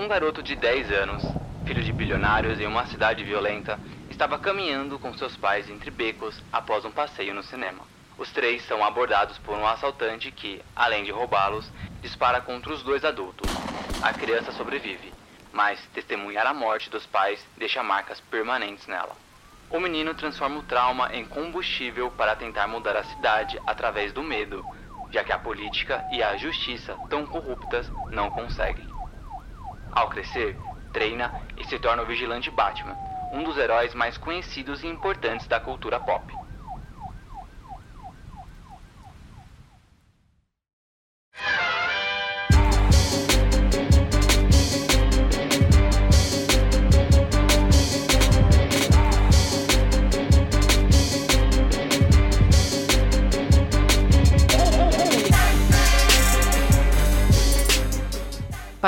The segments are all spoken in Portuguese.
Um garoto de 10 anos, filho de bilionários em uma cidade violenta, estava caminhando com seus pais entre becos após um passeio no cinema. Os três são abordados por um assaltante que, além de roubá-los, dispara contra os dois adultos. A criança sobrevive, mas testemunhar a morte dos pais deixa marcas permanentes nela. O menino transforma o trauma em combustível para tentar mudar a cidade através do medo, já que a política e a justiça, tão corruptas, não conseguem. Ao crescer, treina e se torna o vigilante Batman, um dos heróis mais conhecidos e importantes da cultura pop.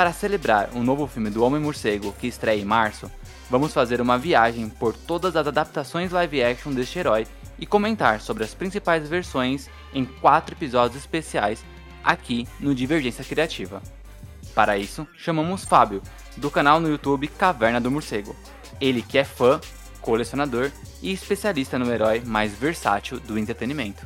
Para celebrar um novo filme do Homem-Morcego que estreia em março, vamos fazer uma viagem por todas as adaptações live action deste herói e comentar sobre as principais versões em quatro episódios especiais aqui no Divergência Criativa. Para isso, chamamos Fábio, do canal no YouTube Caverna do Morcego. Ele que é fã, colecionador e especialista no herói mais versátil do entretenimento.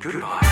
Goodbye.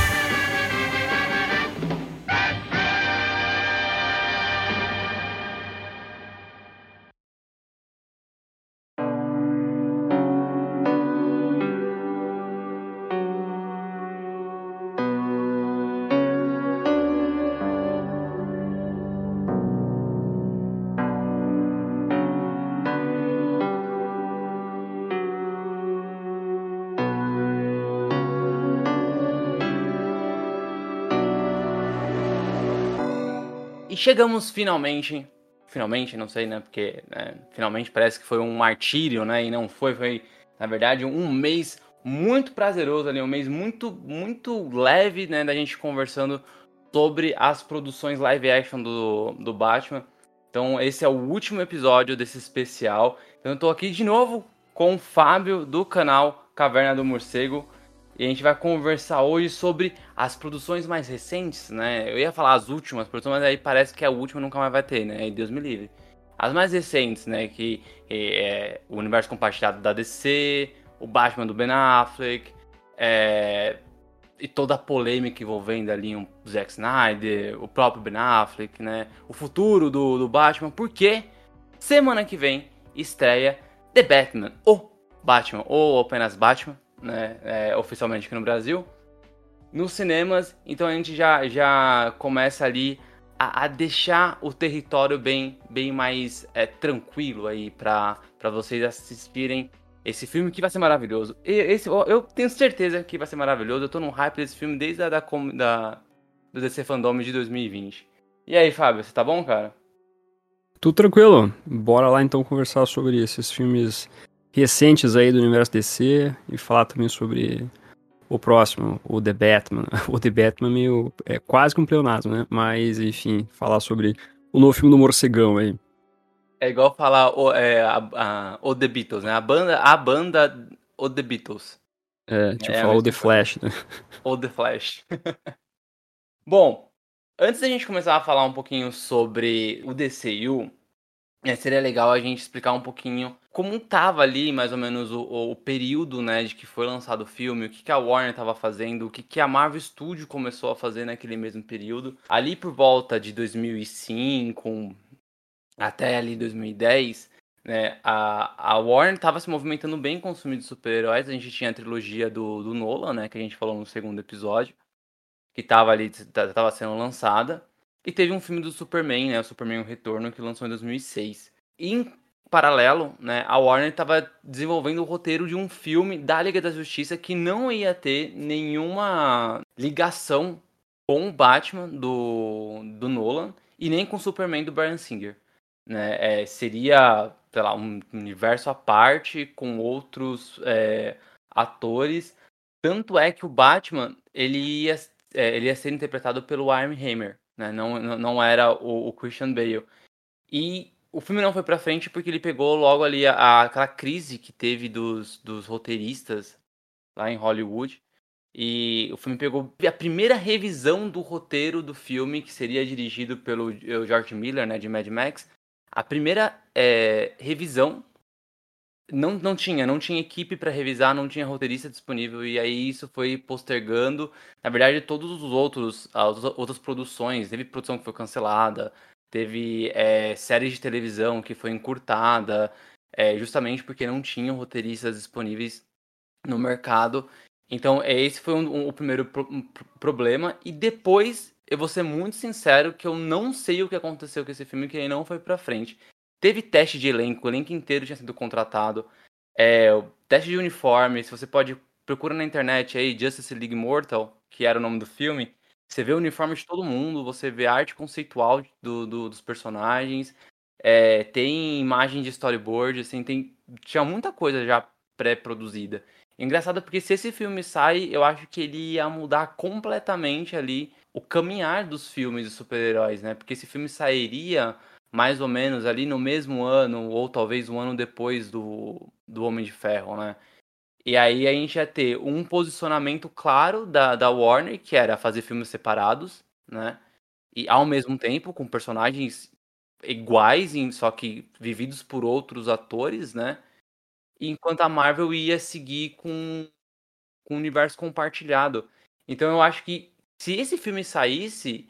Chegamos finalmente, finalmente, não sei, né? Porque né, finalmente parece que foi um martírio, né? E não foi, foi na verdade um mês muito prazeroso ali, um mês muito, muito leve, né? Da gente conversando sobre as produções live action do, do Batman. Então esse é o último episódio desse especial. Então eu tô aqui de novo com o Fábio do canal Caverna do Morcego. E a gente vai conversar hoje sobre as produções mais recentes, né? Eu ia falar as últimas produções, mas aí parece que a última nunca mais vai ter, né? E Deus me livre. As mais recentes, né? Que é o universo compartilhado da DC, o Batman do Ben Affleck, é, e toda a polêmica envolvendo ali o Zack Snyder, o próprio Ben Affleck, né? O futuro do, do Batman, porque semana que vem estreia The Batman, ou Batman, ou apenas Batman, né, é, oficialmente aqui no Brasil, nos cinemas. Então a gente já, já começa ali a, a deixar o território bem, bem mais é, tranquilo aí para vocês assistirem esse filme que vai ser maravilhoso. E esse, eu tenho certeza que vai ser maravilhoso. Eu tô no hype desse filme desde a da, da, do DC Fandom de 2020. E aí, Fábio, você tá bom, cara? Tudo tranquilo. Bora lá então conversar sobre esses filmes recentes aí do universo DC e falar também sobre o próximo, o The Batman. O The Batman meio, é quase que um pleonasmo, né? Mas, enfim, falar sobre o novo filme do Morcegão aí. É igual falar o, é, a, a, o The Beatles, né? A banda, a banda o The Beatles. É, tipo é, falar o The Flash, né? O The Flash. Bom, antes da gente começar a falar um pouquinho sobre o DCU, é, seria legal a gente explicar um pouquinho como tava ali mais ou menos o, o período, né, de que foi lançado o filme, o que, que a Warner estava fazendo, o que, que a Marvel Studio começou a fazer naquele mesmo período. Ali por volta de 2005 até ali 2010, né, a, a Warner estava se movimentando bem com o filme de super-heróis. A gente tinha a trilogia do, do Nolan, né, que a gente falou no segundo episódio, que estava ali, estava sendo lançada. E teve um filme do Superman, né? O Superman o Retorno, que lançou em 2006. E em paralelo, né, a Warner estava desenvolvendo o roteiro de um filme da Liga da Justiça que não ia ter nenhuma ligação com o Batman do, do Nolan e nem com o Superman do Brian Singer. Né? É, seria, sei lá, um universo à parte com outros é, atores. Tanto é que o Batman ele ia, é, ele ia ser interpretado pelo Armie Hammer, né? Não, não era o, o Christian Bale. E o filme não foi pra frente porque ele pegou logo ali a, aquela crise que teve dos, dos roteiristas lá em Hollywood. E o filme pegou a primeira revisão do roteiro do filme, que seria dirigido pelo George Miller, né, de Mad Max. A primeira é, revisão não, não tinha, não tinha equipe para revisar, não tinha roteirista disponível, e aí isso foi postergando. Na verdade, todos os outros, as outras produções, teve produção que foi cancelada, teve é, séries de televisão que foi encurtada, é, justamente porque não tinham roteiristas disponíveis no mercado. Então, esse foi um, um, o primeiro pro, um, problema. E depois, eu vou ser muito sincero que eu não sei o que aconteceu com esse filme, que ele não foi pra frente. Teve teste de elenco, o elenco inteiro tinha sido contratado. É, teste de uniforme, se você pode, procura na internet aí, Justice League Mortal, que era o nome do filme. Você vê o uniforme de todo mundo, você vê a arte conceitual do, do dos personagens, é, tem imagem de storyboard, assim, tem, tinha muita coisa já pré-produzida. Engraçado porque se esse filme sai, eu acho que ele ia mudar completamente ali o caminhar dos filmes de super-heróis, né? Porque esse filme sairia mais ou menos ali no mesmo ano, ou talvez um ano depois do, do Homem de Ferro, né? E aí a gente ia ter um posicionamento claro da, da Warner, que era fazer filmes separados, né? E ao mesmo tempo com personagens iguais, só que vividos por outros atores, né? enquanto a Marvel ia seguir com, com o universo compartilhado. Então eu acho que se esse filme saísse,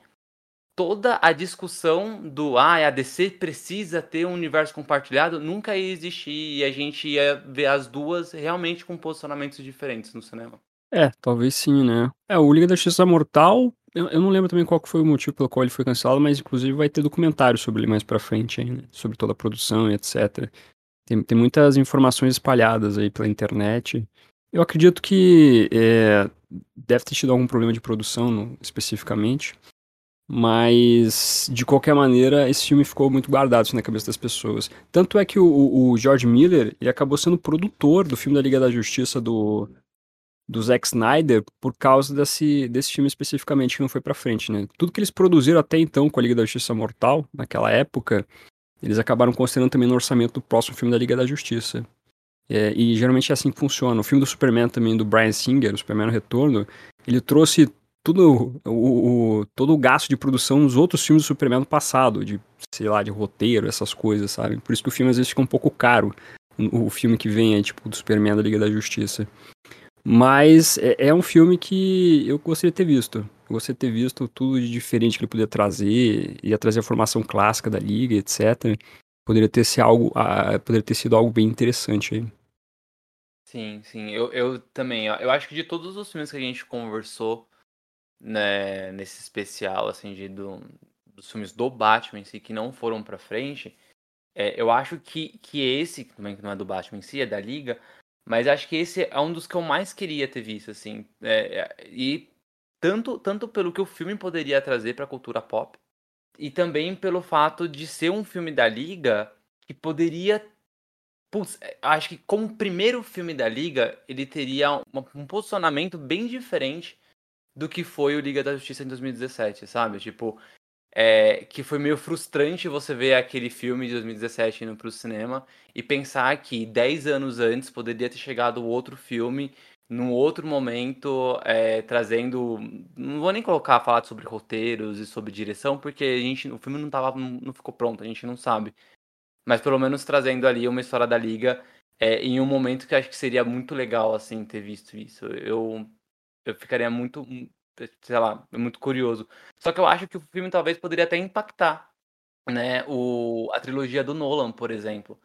toda a discussão do ah, a DC precisa ter um universo compartilhado nunca ia existir e a gente ia ver as duas realmente com posicionamentos diferentes no cinema. É, talvez sim, né? É, o Liga da Justiça Mortal, eu, eu não lembro também qual foi o motivo pelo qual ele foi cancelado, mas inclusive vai ter documentário sobre ele mais pra frente ainda, sobre toda a produção e etc. Tem, tem muitas informações espalhadas aí pela internet. Eu acredito que é, deve ter tido algum problema de produção no, especificamente, mas de qualquer maneira esse filme ficou muito guardado assim, na cabeça das pessoas. Tanto é que o, o George Miller ele acabou sendo produtor do filme da Liga da Justiça do, do Zack Snyder por causa desse, desse filme especificamente que não foi para frente, né? Tudo que eles produziram até então com a Liga da Justiça Mortal, naquela época, eles acabaram considerando também no orçamento do próximo filme da Liga da Justiça. É, e geralmente é assim que funciona. O filme do Superman também, do Brian Singer, o Superman no Retorno, ele trouxe tudo o, o, todo o gasto de produção nos outros filmes do Superman no passado, de, sei lá, de roteiro, essas coisas, sabe? Por isso que o filme às vezes fica um pouco caro, o filme que vem é tipo do Superman da Liga da Justiça. Mas é, é um filme que eu gostaria de ter visto você ter visto tudo de diferente que ele podia trazer, ia trazer a formação clássica da liga, etc. Poderia ter, sido algo, uh, poderia ter sido algo bem interessante aí. Sim, sim, eu, eu também. Eu acho que de todos os filmes que a gente conversou né, nesse especial, assim, de, do, dos filmes do Batman em si, que não foram pra frente, é, eu acho que, que esse, também que não é do Batman em si, é da Liga, mas acho que esse é um dos que eu mais queria ter visto, assim. É, é e tanto, tanto pelo que o filme poderia trazer para a cultura pop, e também pelo fato de ser um filme da Liga que poderia. Putz, é, acho que como primeiro filme da Liga, ele teria um posicionamento bem diferente do que foi o Liga da Justiça em 2017, sabe? Tipo, é, que foi meio frustrante você ver aquele filme de 2017 indo pro cinema e pensar que 10 anos antes poderia ter chegado outro filme num outro momento, é, trazendo. Não vou nem colocar falar sobre roteiros e sobre direção, porque a gente, o filme não, tava, não ficou pronto, a gente não sabe. Mas pelo menos trazendo ali uma história da Liga é, em um momento que acho que seria muito legal, assim, ter visto isso. Eu, eu ficaria muito, sei lá, muito curioso. Só que eu acho que o filme talvez poderia até impactar, né, o, a trilogia do Nolan, por exemplo.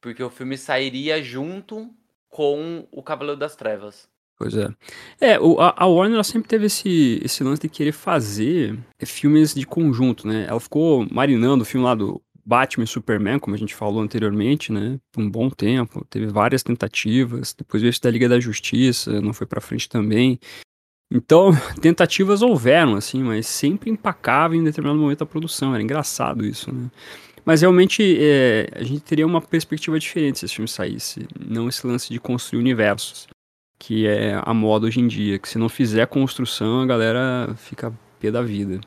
Porque o filme sairia junto com o Cavaleiro das Trevas. Pois é. É, a, Warner sempre teve esse, esse lance de querer fazer filmes de conjunto, né? Ela ficou marinando o filme lá do Batman e Superman, como a gente falou anteriormente, né? Por um bom tempo. Teve várias tentativas. Depois veio esse da Liga da Justiça, não foi pra frente também. Então, tentativas houveram, assim, mas sempre empacava em determinado momento da produção. Era engraçado isso, né? Mas realmente é, a gente teria uma perspectiva diferente se esse filme saísse. Não esse lance de construir universos, que é a moda hoje em dia. Que se não fizer construção, a galera fica pé da vida.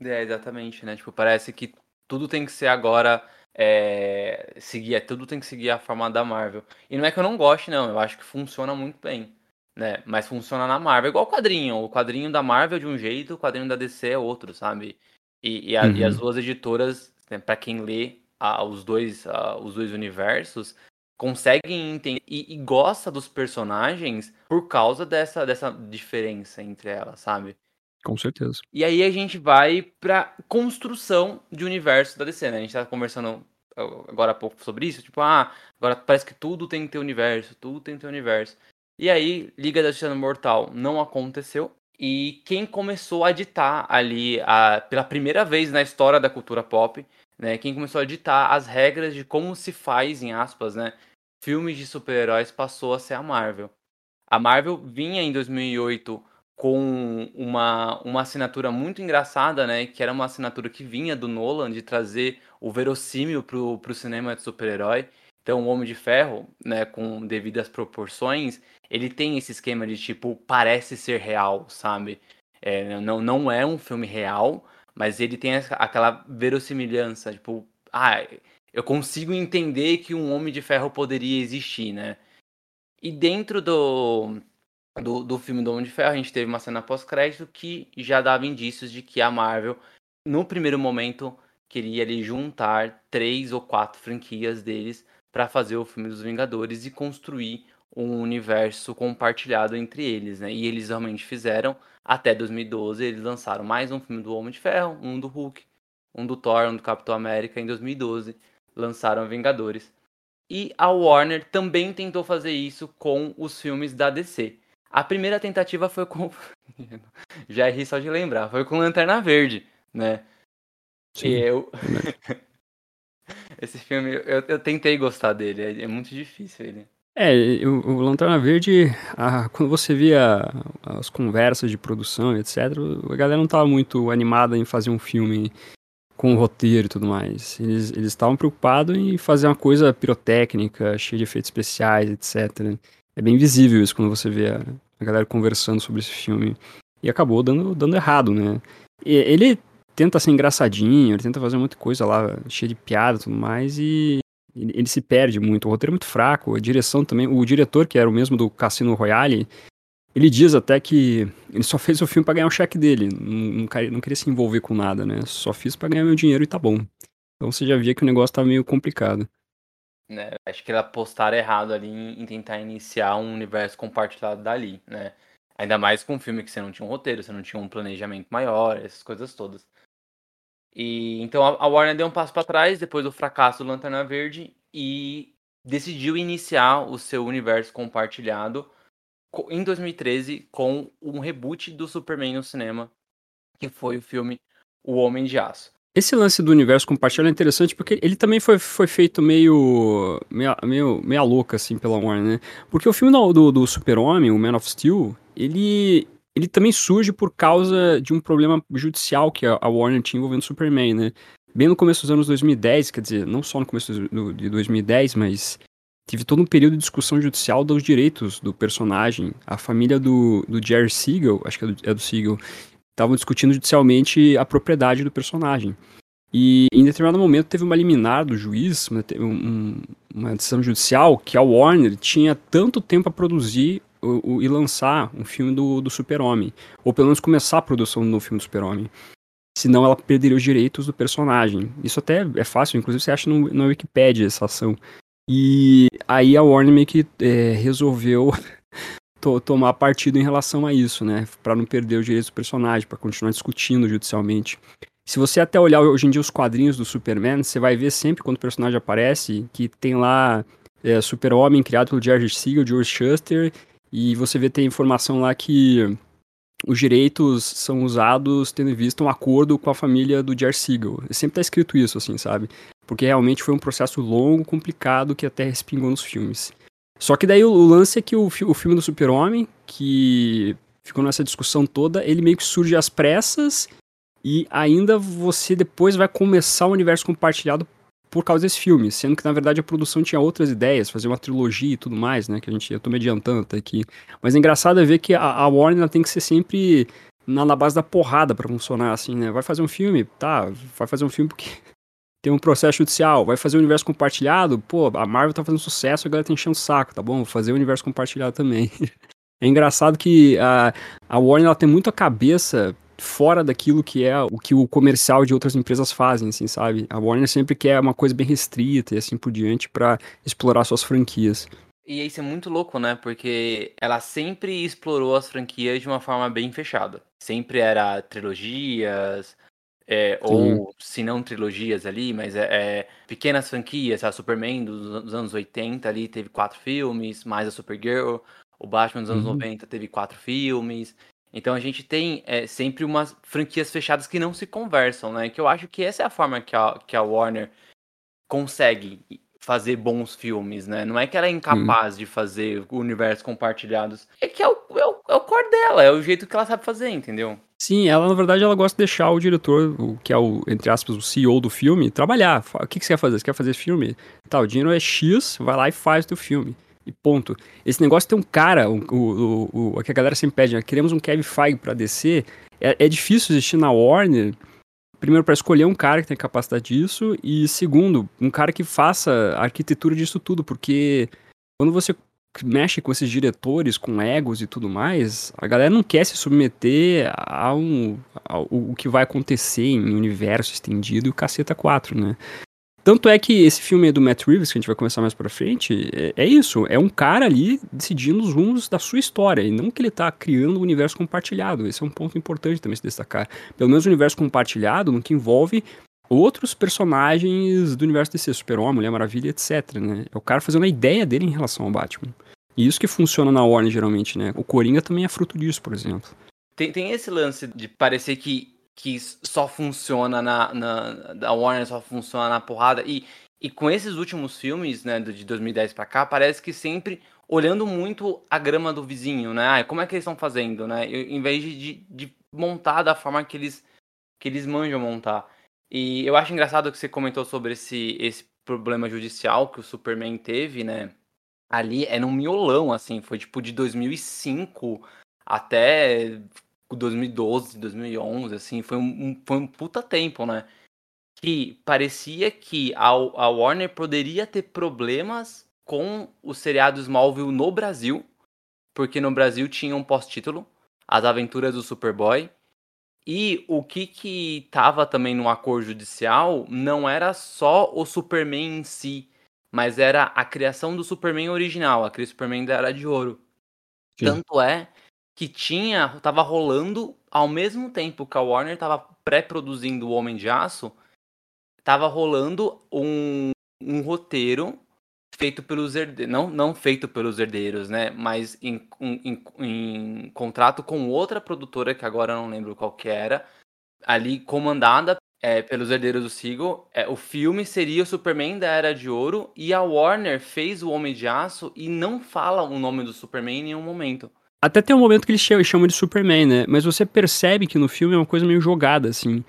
É, exatamente, né? Tipo, parece que tudo tem que ser agora é, seguir, é, tudo tem que seguir a forma da Marvel. E não é que eu não goste, não, eu acho que funciona muito bem. Né? Mas funciona na Marvel, igual o quadrinho. O quadrinho da Marvel é de um jeito, o quadrinho da DC é outro, sabe? E, e, a, uhum. e as uhum. duas editoras, né, para quem lê a, os, dois, a, os dois universos, conseguem entender e, e, gosta dos personagens por causa dessa, dessa diferença entre elas, sabe? Com certeza. E aí a gente vai pra construção de universo da DC, né? A gente tá conversando agora há pouco sobre isso, tipo, ah, agora parece que tudo tem que ter universo, tudo tem que ter universo. E aí, Liga da Justiça Mortal não aconteceu. E quem começou a ditar ali, a, pela primeira vez na história da cultura pop, né? Quem começou a ditar as regras de como se faz, em aspas, né? Filmes de super-heróis passou a ser a Marvel. A Marvel vinha em 2008 com uma, uma assinatura muito engraçada, né? Que era uma assinatura que vinha do Nolan de trazer o verossímil pro, pro cinema de super-herói. Então, o Homem de Ferro, né, com devidas proporções, ele tem esse esquema de tipo, parece ser real, sabe? É, não, não é um filme real, mas ele tem aquela verossimilhança, tipo, ah, eu consigo entender que um Homem de Ferro poderia existir, né? E dentro do, do, do filme do Homem de Ferro, a gente teve uma cena pós-crédito que já dava indícios de que a Marvel, no primeiro momento, queria ali juntar três ou quatro franquias deles para fazer o filme dos Vingadores e construir um universo compartilhado entre eles, né? E eles realmente fizeram. Até 2012 eles lançaram mais um filme do Homem de Ferro, um do Hulk, um do Thor, um do Capitão América. Em 2012 lançaram Vingadores. E a Warner também tentou fazer isso com os filmes da DC. A primeira tentativa foi com. Já errei só de lembrar. Foi com Lanterna Verde, né? Sim. E eu. Esse filme, eu, eu tentei gostar dele. É, é muito difícil ele. É, o, o Lanterna Verde, a, quando você via as conversas de produção, etc., a galera não estava muito animada em fazer um filme com roteiro e tudo mais. Eles estavam preocupados em fazer uma coisa pirotécnica, cheia de efeitos especiais, etc. É bem visível isso quando você vê a, a galera conversando sobre esse filme. E acabou dando, dando errado, né? E ele tenta ser engraçadinho, ele tenta fazer muita coisa lá, cheia de piada e tudo mais, e ele, ele, se perde muito. O roteiro é muito fraco, a direção também. O diretor, que era o mesmo do Cassino Royale, ele diz até que ele só fez o filme para ganhar o cheque dele. Não, não, não, queria se envolver com nada, né? Só fiz para ganhar meu dinheiro e tá bom. Então você já via que o negócio tava meio complicado. Né, acho que eles apostaram errado ali em, tentar iniciar um universo compartilhado dali, né? Ainda mais com um filme que você não tinha um roteiro, você não tinha um planejamento maior, essas coisas todas. E então a, a Warner deu um passo para trás depois do fracasso do Lanterna Verde e decidiu iniciar o seu universo compartilhado em 2013 com um reboot do Superman no cinema, que foi o filme O Homem de Aço. Esse lance do universo compartilhado é interessante porque ele também foi, foi feito meio, meio, meio, meio louca, assim, pela Warner, né? Porque o filme do, do Super-Homem, o Man of Steel, ele, ele também surge por causa de um problema judicial que a Warner tinha envolvendo o Superman, né? Bem no começo dos anos 2010, quer dizer, não só no começo do, de 2010, mas teve todo um período de discussão judicial dos direitos do personagem. A família do, do Jerry Siegel, acho que é do, é do Siegel, estavam discutindo judicialmente a propriedade do personagem. E em determinado momento teve uma liminar do juiz, uma, um, uma decisão judicial, que a Warner tinha tanto tempo a produzir o, o, e lançar um filme do, do Super-Homem. Ou pelo menos começar a produção do filme do Super-Homem. Senão ela perderia os direitos do personagem. Isso até é fácil, inclusive você acha no, na Wikipedia essa ação. E aí a Warner meio que é, resolveu to tomar partido em relação a isso, né? Para não perder os direitos do personagem, para continuar discutindo judicialmente. Se você até olhar hoje em dia os quadrinhos do Superman, você vai ver sempre quando o personagem aparece que tem lá é, Super-Homem criado pelo George Siegel, George Shuster, e você vê tem informação lá que os direitos são usados tendo em vista um acordo com a família do George Siegel. Sempre tá escrito isso, assim, sabe? porque realmente foi um processo longo, complicado, que até respingou nos filmes. Só que daí o, o lance é que o, o filme do Super-Homem, que ficou nessa discussão toda, ele meio que surge às pressas e ainda você depois vai começar o universo compartilhado por causa desse filme, sendo que na verdade a produção tinha outras ideias, fazer uma trilogia e tudo mais, né, que a gente, eu tô me adiantando até aqui. Mas é engraçado é ver que a, a Warner tem que ser sempre na, na base da porrada para funcionar assim, né? Vai fazer um filme, tá, vai fazer um filme porque tem um processo judicial, vai fazer o universo compartilhado, pô, a Marvel tá fazendo sucesso, a galera tá enchendo o saco, tá bom? Vou fazer o universo compartilhado também. é engraçado que a, a Warner ela tem muito a cabeça fora daquilo que é o que o comercial de outras empresas fazem, assim, sabe? A Warner sempre quer uma coisa bem restrita e assim por diante para explorar suas franquias. E isso é muito louco, né? Porque ela sempre explorou as franquias de uma forma bem fechada. Sempre era trilogias, é, ou se não trilogias ali, mas é, é pequenas franquias, a Superman dos, dos, anos 80 ali teve quatro filmes, mais a Supergirl, o Batman dos anos uhum. 90 teve quatro filmes. Então a gente tem é, sempre umas franquias fechadas que não se conversam, né? Que eu acho que essa é a forma que a, que a Warner consegue fazer bons filmes, né? Não é que ela é incapaz de fazer universos compartilhados. É que é o, é, é o core dela, é o jeito que ela sabe fazer, entendeu? Sim, ela na verdade ela gosta de deixar o diretor, o, que é o, entre aspas, o CEO do filme, trabalhar. O que, que você quer fazer? Você quer fazer filme? Tá, o dinheiro é X, vai lá e faz o teu filme. E ponto. Esse negócio tem um cara, o, o, o, que a galera sempre pede, né? Queremos um Kevin Feige pra descer. É, é difícil existir na Warner. Primeiro, para escolher um cara que tem capacidade disso. E segundo, um cara que faça a arquitetura disso tudo. Porque quando você mexe com esses diretores, com egos e tudo mais, a galera não quer se submeter a um, ao, o que vai acontecer em universo estendido e o caceta 4, né? Tanto é que esse filme do Matt Reeves, que a gente vai começar mais pra frente, é, é, isso. É um cara ali decidindo os rumos da sua história. E não que ele tá criando um universo compartilhado. Esse é um ponto importante também se destacar. Pelo menos o universo compartilhado, no que envolve outros personagens do universo DC, Super-Homem, Mulher Maravilha, etc. Né? É o cara fazendo a ideia dele em relação ao Batman. E isso que funciona na Warner, geralmente, né? O Coringa também é fruto disso, por exemplo. Tem, tem esse lance de parecer que que só funciona na, na da Warner, só funciona na porrada. E, e com esses últimos filmes, né, de 2010 para cá, parece que sempre olhando muito a grama do vizinho, né? Ah, como é que eles estão fazendo, né? Em vez de, de montar da forma que eles que eles manjam montar. E eu acho engraçado que você comentou sobre esse esse problema judicial que o Superman teve, né? Ali é num miolão, assim, foi tipo de 2005 até 2012, 2011, assim, foi um, foi um puta tempo, né? Que parecia que a, a Warner poderia ter problemas com o seriado Smallville no Brasil, porque no Brasil tinha um pós-título, As Aventuras do Superboy, e o que que tava também no acordo judicial não era só o Superman em si, mas era a criação do Superman original, aquele Superman da Era de Ouro. Sim. Tanto é que tinha, tava rolando ao mesmo tempo que a Warner tava pré-produzindo o Homem de Aço, tava rolando um, um roteiro feito pelos herdeiros, não, não feito pelos herdeiros, né, mas em, em, em, contrato com outra produtora, que agora não lembro qual que era, ali comandada é, pelos herdeiros do Siegel, é, o filme seria o Superman da Era de Ouro, e a Warner fez o Homem de Aço e não fala o nome do Superman em nenhum momento. Até tem um momento que eles chamam de Superman, né? Mas você percebe que no filme é uma coisa meio jogada, assim.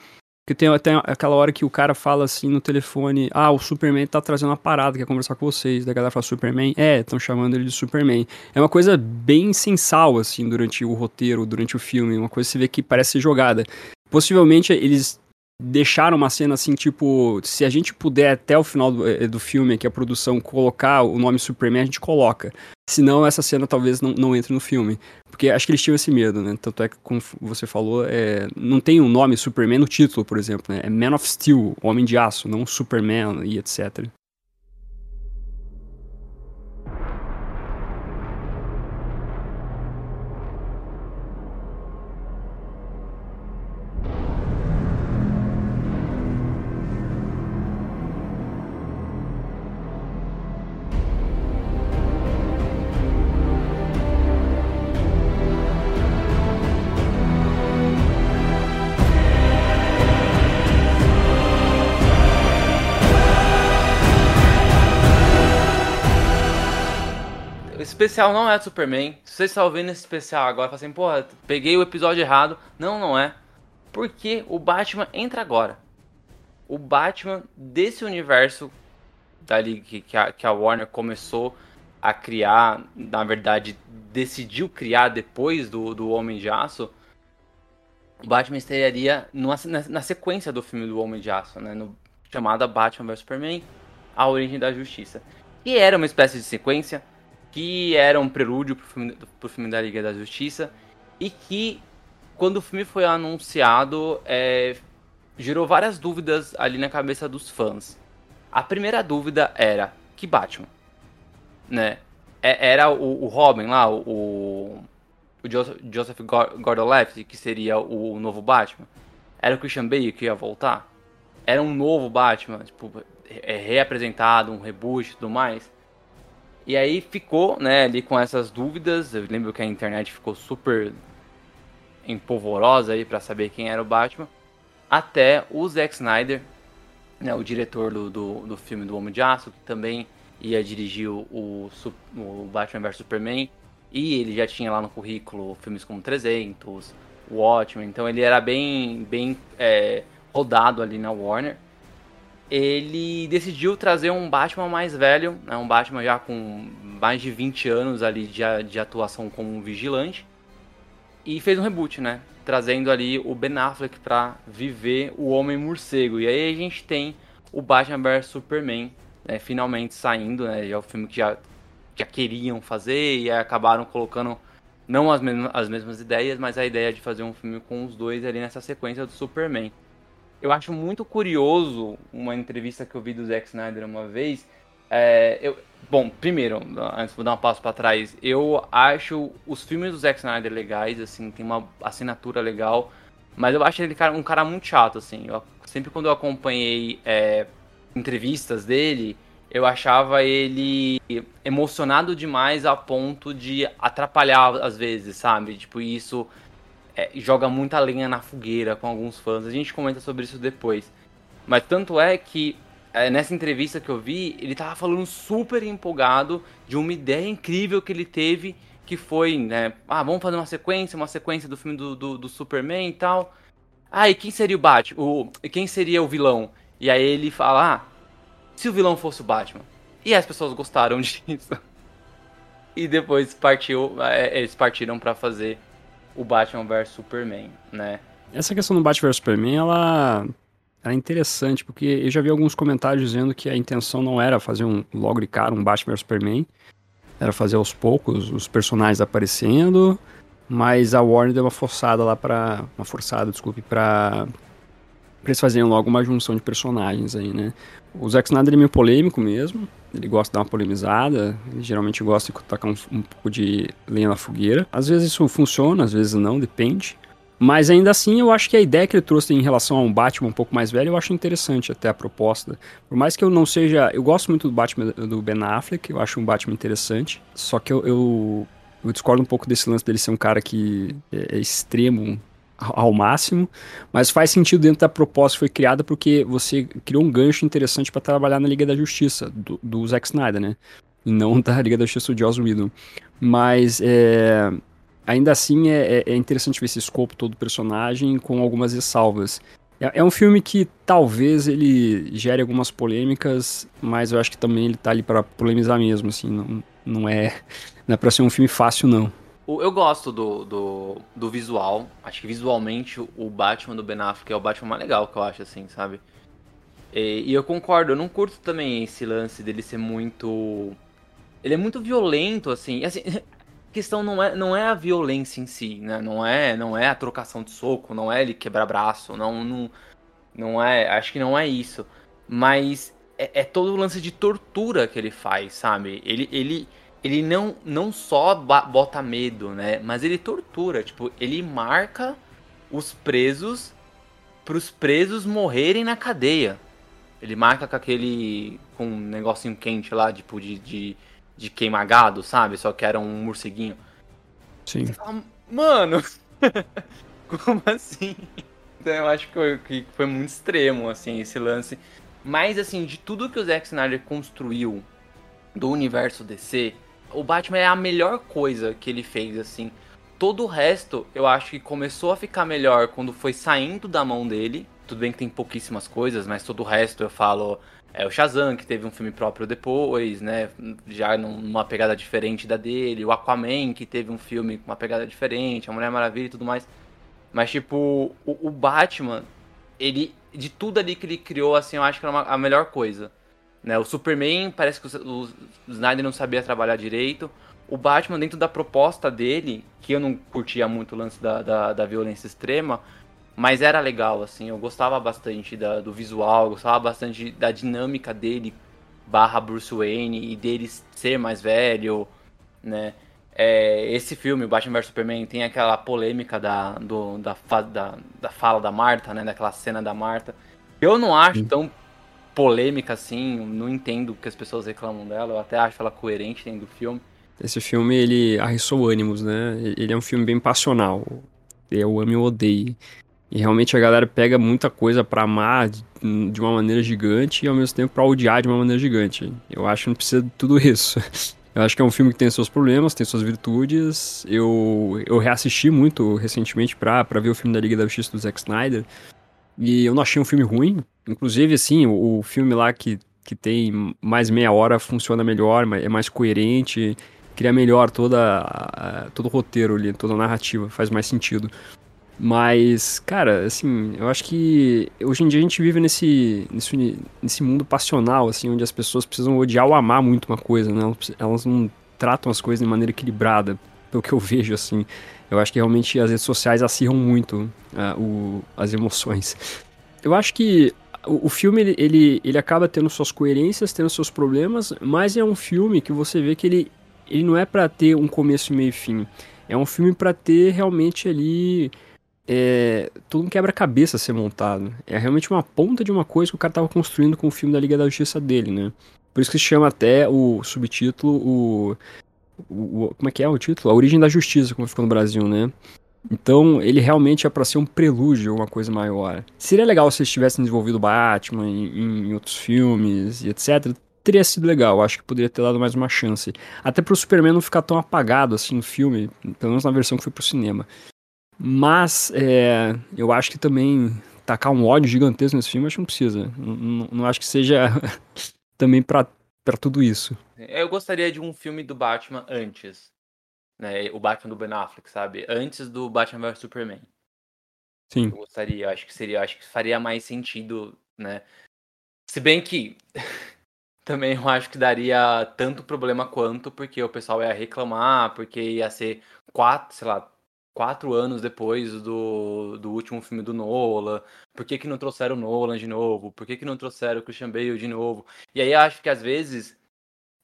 Que tem até aquela hora que o cara fala assim no telefone: Ah, o Superman tá trazendo uma parada, quer conversar com vocês. Da galera fala: Superman? É, estão chamando ele de Superman. É uma coisa bem sensal, assim, durante o roteiro, durante o filme. Uma coisa que você vê que parece ser jogada. Possivelmente eles deixaram uma cena assim, tipo, se a gente puder até o final do, eh, do filme, que a produção colocar o nome Superman, a gente coloca. Senão essa cena talvez não, não entre no filme. Porque acho que eles tinham esse medo, né? Tanto é que, como você falou, é, não tem o um nome Superman no título, por exemplo, né? É Man of Steel, Homem de Aço, não Superman e etc. especial não é do Superman. Se você está ouvindo esse especial agora, fala assim, porra, peguei o episódio errado. Não, não é. Porque o Batman entra agora. O Batman desse universo dali que, que, a, que a Warner começou a criar, na verdade, decidiu criar depois do, do Homem de Aço, o Batman estrearia numa, na, na, sequência do filme do Homem de Aço, né? No, chamada Batman vs Superman, A Origem da Justiça. Que era uma espécie de sequência, que era um prelúdio pro filme, pro filme da Liga da Justiça, e que, quando o filme foi anunciado, é, gerou várias dúvidas ali na cabeça dos fãs. A primeira dúvida era, que Batman? Né? É, era o, o Robin lá, o, o Joseph, Gordon-Levitt, que seria o, novo Batman? Era o Christian Bale que ia voltar? Era um novo Batman, tipo, reapresentado, um reboot e tudo mais? E aí ficou, né, ali com essas dúvidas. Eu lembro que a internet ficou super empolvorosa aí para saber quem era o Batman. Até o Zack Snyder, né, o diretor do, do, do filme do Homem de Aço, que também ia dirigir o, o, o Batman vs Superman. E ele já tinha lá no currículo filmes como 300, Watchmen, então ele era bem, bem é, rodado ali na Warner. Ele decidiu trazer um Batman mais velho, né, um Batman já com mais de 20 anos ali de, de atuação como vigilante. E fez um reboot, né? Trazendo ali o Ben Affleck para viver o Homem Morcego. E aí a gente tem o Batman vs Superman né, finalmente saindo, né? Já é o filme que já, já queriam fazer e acabaram colocando não as mesmas, as mesmas ideias, mas a ideia de fazer um filme com os dois ali nessa sequência do Superman. Eu acho muito curioso uma entrevista que eu vi do Zack Snyder uma vez. É, eu, bom, primeiro, antes de dar um passo para trás, eu acho os filmes do Zack Snyder legais, assim, tem uma assinatura legal, mas eu acho ele um cara muito chato, assim. Eu, sempre quando eu acompanhei é, entrevistas dele, eu achava ele emocionado demais a ponto de atrapalhar às vezes, sabe? Tipo, isso é, joga muita lenha na fogueira com alguns fãs. A gente comenta sobre isso depois. Mas tanto é que é, nessa entrevista que eu vi, ele tava falando super empolgado de uma ideia incrível que ele teve, que foi, né? Ah, vamos fazer uma sequência, uma sequência do filme do, do, do Superman e tal. Ah, e quem seria o Batman? O, quem seria o vilão? E aí ele fala, ah, se o vilão fosse o Batman. E as pessoas gostaram disso. E depois partiu, é, eles partiram para fazer o Batman vs Superman, né? Essa questão do Batman vs Superman, ela, ela é interessante, porque eu já vi alguns comentários dizendo que a intenção não era fazer um logo de cara um Batman vs Superman, era fazer aos poucos os personagens aparecendo, mas a Warner deu uma forçada lá para uma forçada, desculpe, para eles fazerem logo uma junção de personagens aí, né? O Zack Snyder é meio polêmico mesmo, ele gosta de dar uma polemizada, ele geralmente gosta de tacar um, um pouco de lenha na fogueira. Às vezes isso funciona, às vezes não, depende. Mas ainda assim, eu acho que a ideia que ele trouxe em relação a um Batman um pouco mais velho, eu acho interessante até a proposta. Por mais que eu não seja. Eu gosto muito do Batman do Ben Affleck, eu acho um Batman interessante. Só que eu, eu, eu discordo um pouco desse lance dele ser um cara que é, é extremo ao máximo, mas faz sentido dentro da proposta que foi criada porque você criou um gancho interessante para trabalhar na Liga da Justiça, do, do Zack Snyder, né? E não da Liga da Justiça do Joss Whedon. Mas é, ainda assim é, é, é interessante ver esse escopo todo do personagem com algumas ressalvas. É, é, um filme que talvez ele gere algumas polêmicas, mas eu acho que também ele tá ali para polemizar mesmo, assim, não, não é, não é pra ser um filme fácil não. Eu gosto do, do, do, visual. Acho que visualmente o Batman do Ben Affleck é o Batman mais legal que eu acho, assim, sabe? E, e, eu concordo, eu não curto também esse lance dele ser muito. Ele é muito violento, assim. assim a questão não é, não é a violência em si, né? Não é, não é a trocação de soco, não é ele quebrar braço, não, não, não é. Acho que não é isso. Mas é, é todo o lance de tortura que ele faz, sabe? Ele, ele, ele não, não só bota medo, né? Mas ele tortura. Tipo, ele marca os presos pros presos morrerem na cadeia. Ele marca com aquele. com um negocinho quente lá, tipo, de, de, de queimagado, sabe? Só que era um morceguinho. Sim. Fala, Mano! Como assim? Então eu acho que foi, que foi muito extremo, assim, esse lance. Mas, assim, de tudo que o Zack Snyder construiu do universo DC, o Batman é a melhor coisa que ele fez, assim. Todo o resto, eu acho que começou a ficar melhor quando foi saindo da mão dele. Tudo bem que tem pouquíssimas coisas, mas todo o resto eu falo. É o Shazam, que teve um filme próprio depois, né? Já numa pegada diferente da dele. O Aquaman, que teve um filme com uma pegada diferente. A Mulher Maravilha e tudo mais. Mas, tipo, o, o Batman, ele, de tudo ali que ele criou, assim, eu acho que era uma, a melhor coisa. Né? O Superman, parece que o, o Snyder não sabia trabalhar direito. O Batman, dentro da proposta dele, que eu não curtia muito o lance da, da, da violência extrema, mas era legal, assim, eu gostava bastante da, do visual, gostava bastante da dinâmica dele barra Bruce Wayne e dele ser mais velho, né? É, esse filme, o Batman vs Superman, tem aquela polêmica da, do, da, da, da, fala da Marta, né? Daquela cena da Marta. Eu não acho tão polêmica assim, não entendo que as pessoas reclamam dela, eu até acho ela coerente dentro do filme. Esse filme, ele arriçou ânimos, né? Ele é um filme bem passional. Eu amo e odeio. E realmente a galera pega muita coisa para amar de uma maneira gigante e ao mesmo tempo para odiar de uma maneira gigante. Eu acho que não precisa de tudo isso. Eu acho que é um filme que tem seus problemas, tem suas virtudes. Eu, eu reassisti muito recentemente pra, pra ver o filme da Liga da Justiça do Zack Snyder. E eu não achei um filme ruim. Inclusive, assim, o, o filme lá que, que tem mais meia hora funciona melhor, é mais coerente, cria melhor toda, todo o roteiro ali, toda a narrativa, faz mais sentido. Mas, cara, assim, eu acho que hoje em dia a gente vive nesse, nesse, nesse mundo passional, assim, onde as pessoas precisam odiar ou amar muito uma coisa, né? Elas não tratam as coisas de maneira equilibrada, pelo que eu vejo, assim. Eu acho que realmente as redes sociais acirram muito uh, o, as emoções. Eu acho que o, filme, ele, ele, ele acaba tendo suas coerências, tendo seus problemas, mas é um filme que você vê que ele, ele não é para ter um começo, meio e fim. É um filme para ter realmente ali é todo um quebra-cabeça ser montado. É realmente uma ponta de uma coisa que o cara tava construindo com o filme da Liga da Justiça dele, né? Por isso que se chama até o subtítulo o, o, o como é que é o título? A Origem da Justiça, como ficou no Brasil, né? Então, ele realmente é para ser um prelúdio, uma coisa maior. Seria legal se eles tivessem desenvolvido Batman em, em outros filmes e etc. Teria sido legal, acho que poderia ter dado mais uma chance. Até pro Superman não ficar tão apagado assim no filme, pelo menos na versão que foi pro cinema. Mas é, eu acho que também tacar um ódio gigantesco nesse filme, acho que não precisa. Não, não acho que seja também para tudo isso. Eu gostaria de um filme do Batman antes. Né, o Batman do Ben Affleck, sabe? Antes do Batman vs Superman. Sim. Eu gostaria, acho que seria, acho que faria mais sentido, né? Se bem que também eu acho que daria tanto problema quanto, porque o pessoal ia reclamar, porque ia ser quatro, sei lá, quatro anos depois do, do último filme do Nolan. Por que, que não trouxeram o Nolan de novo? Por que, que não trouxeram o Christian Bale de novo? E aí acho que às vezes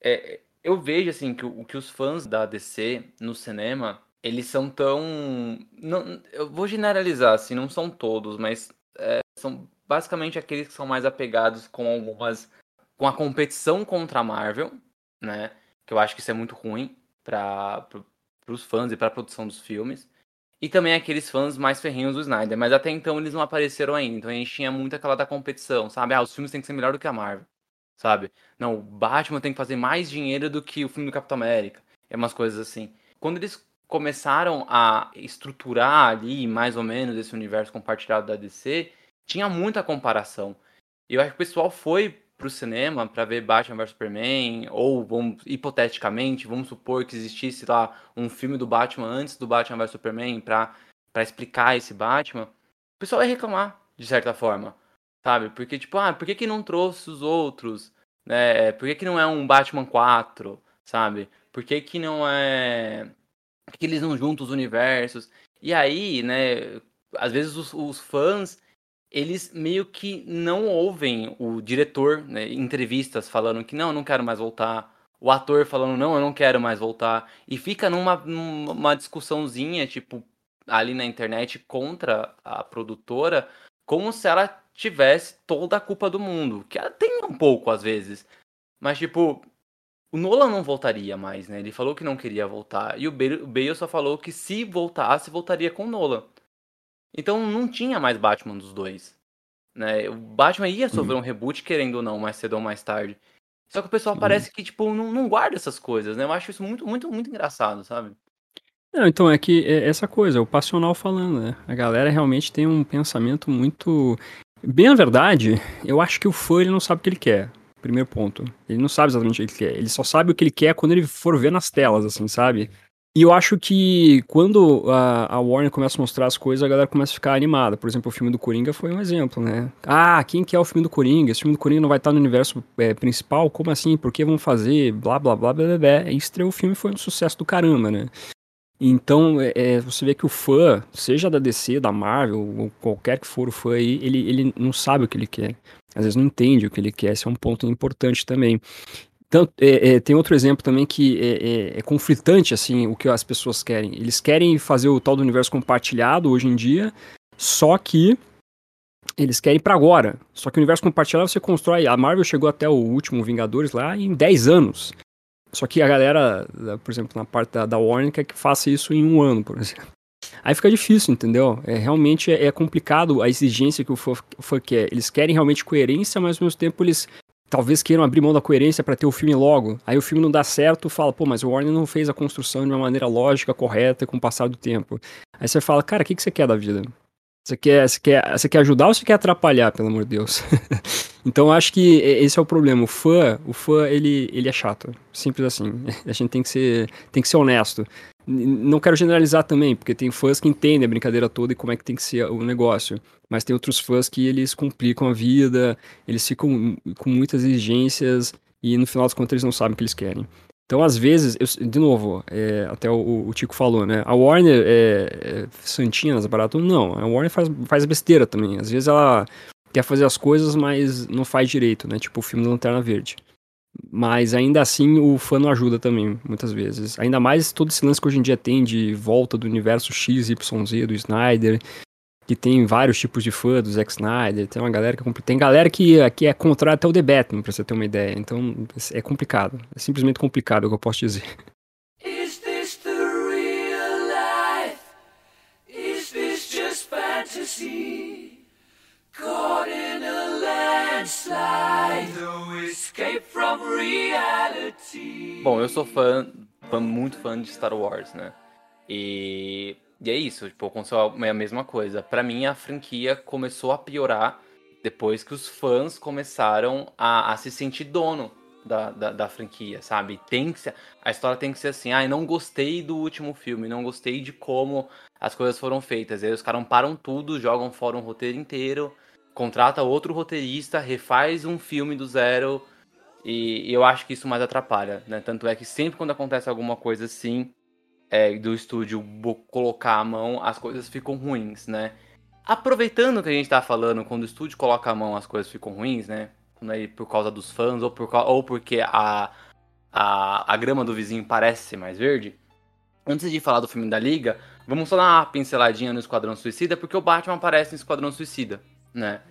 é, eu vejo assim que, que os fãs da DC no cinema eles são tão. Não, eu vou generalizar, assim, não são todos, mas é, são basicamente aqueles que são mais apegados com algumas. com a competição contra a Marvel, né? Que eu acho que isso é muito ruim para os fãs e para a produção dos filmes. E também aqueles fãs mais ferrinhos do Snyder. Mas até então eles não apareceram ainda. Então a gente tinha muito aquela da competição, sabe? Ah, os filmes têm que ser melhor do que a Marvel. Sabe? Não, o Batman tem que fazer mais dinheiro do que o filme do Capitão América. É umas coisas assim. Quando eles começaram a estruturar ali, mais ou menos, esse universo compartilhado da DC, tinha muita comparação. Eu acho que o pessoal foi pro cinema para ver Batman vs Superman, ou vamos, hipoteticamente, vamos supor que existisse lá um filme do Batman antes do Batman vs Superman para explicar esse Batman, o pessoal vai reclamar, de certa forma, sabe? Porque, tipo, ah, por que, que não trouxe os outros? Né? Por que, que não é um Batman 4, sabe? Por que, que não é. Por que, que eles não juntam os universos? E aí, né, às vezes os, os fãs eles meio que não ouvem o diretor, né, entrevistas falando que não, eu não quero mais voltar. O ator falando, não, eu não quero mais voltar. E fica numa, numa discussãozinha, tipo, ali na internet contra a produtora, como se ela tivesse toda a culpa do mundo. Que ela tem um pouco, às vezes. Mas, tipo, o Nolan não voltaria mais, né? Ele falou que não queria voltar. E o Bale, o Bale só falou que se voltasse, voltaria com o Nolan. Então não tinha mais Batman dos dois. Né? O Batman ia sofrer uhum. um reboot, querendo ou não, mais cedo ou mais tarde. Só que o pessoal uhum. parece que, tipo, não, não guarda essas coisas, né? Eu acho isso muito, muito, muito engraçado, sabe? Não, então é que é essa coisa, o passional falando, né? A galera realmente tem um pensamento muito. Bem na verdade, eu acho que o fã ele não sabe o que ele quer. Primeiro ponto. Ele não sabe exatamente o que ele quer. Ele só sabe o que ele quer quando ele for ver nas telas, assim, sabe? E eu acho que quando a, a, Warner começa a mostrar as coisas, a galera começa a ficar animada. Por exemplo, o filme do Coringa foi um exemplo, né? Ah, quem que é o filme do Coringa? Esse filme do Coringa não vai estar no universo é, principal? Como assim? Por que vão fazer? Blá, blá, blá, blá, blá, blá. E estreou o filme foi um sucesso do caramba, né? Então, é, é, você vê que o fã, seja da DC, da Marvel, ou qualquer que for o fã aí, ele, ele não sabe o que ele quer. Às vezes não entende o que ele quer, esse é um ponto importante também. Então, é, é, tem outro exemplo também que é, é, é, conflitante, assim, o que as pessoas querem. Eles querem fazer o tal do universo compartilhado hoje em dia, só que eles querem para agora. Só que o universo compartilhado você constrói. A Marvel chegou até o último Vingadores lá em 10 anos. Só que a galera, por exemplo, na parte da, da Warner, quer que faça isso em um ano, por exemplo. Aí fica difícil, entendeu? É, realmente é, é complicado a exigência que o fã, quer. Eles querem realmente coerência, mas ao mesmo tempo eles talvez queiram abrir mão da coerência para ter o filme logo. Aí o filme não dá certo, fala, pô, mas o Warner não fez a construção de uma maneira lógica, correta, com o passar do tempo. Aí você fala, cara, o que, que você quer da vida? Você quer, você, quer, você quer ajudar ou você quer atrapalhar, pelo amor de Deus? então acho que esse é o problema. O fã, o fã ele, ele é chato. Simples assim. A gente tem que ser, tem que ser honesto. Não quero generalizar também, porque tem fãs que entendem a brincadeira toda e como é que tem que ser o negócio. Mas tem outros fãs que eles complicam a vida, eles ficam com muitas exigências e no final das contas eles não sabem o que eles querem. Então, às vezes, eu, de novo, é, até o, Tico falou, né? A Warner é, é santinha nas baratas? Não, a Warner faz, faz besteira também. Às vezes ela quer fazer as coisas, mas não faz direito, né? Tipo o filme da Lanterna Verde. Mas ainda assim o fã não ajuda também, muitas vezes. Ainda mais todo esse lance que hoje em dia tem de volta do universo XYZ do Snyder, que tem vários tipos de fã do Zack Snyder, tem uma galera que tem galera que, que é contrária até o The Batman, pra você ter uma ideia. Então é complicado. É simplesmente complicado, é o que eu posso dizer. Is this the real life? Is this just fantasy? Caught in a landslide, no escape from reality. Bom, eu sou fã, fã, muito fã de Star Wars, né? E, e é isso, tipo, aconteceu a mesma coisa. Para mim, a franquia começou a piorar depois que os fãs começaram a, a se sentir dono da, da, da, franquia, sabe? Tem que ser, a história tem que ser assim, ah, não gostei do último filme, não gostei de como as coisas foram feitas. E aí os caras param tudo, jogam fora um roteiro inteiro contrata outro roteirista, refaz um filme do zero. E, eu acho que isso mais atrapalha, né? Tanto é que sempre quando acontece alguma coisa assim, é, do estúdio colocar a mão, as coisas ficam ruins, né? Aproveitando que a gente tá falando, quando o estúdio coloca a mão, as coisas ficam ruins, né? É por causa dos fãs ou, por, ou porque a, a, a grama do vizinho parece ser mais verde. Antes de falar do filme da Liga, vamos só dar uma pinceladinha no Esquadrão Suicida, porque o Batman aparece no Esquadrão Suicida né?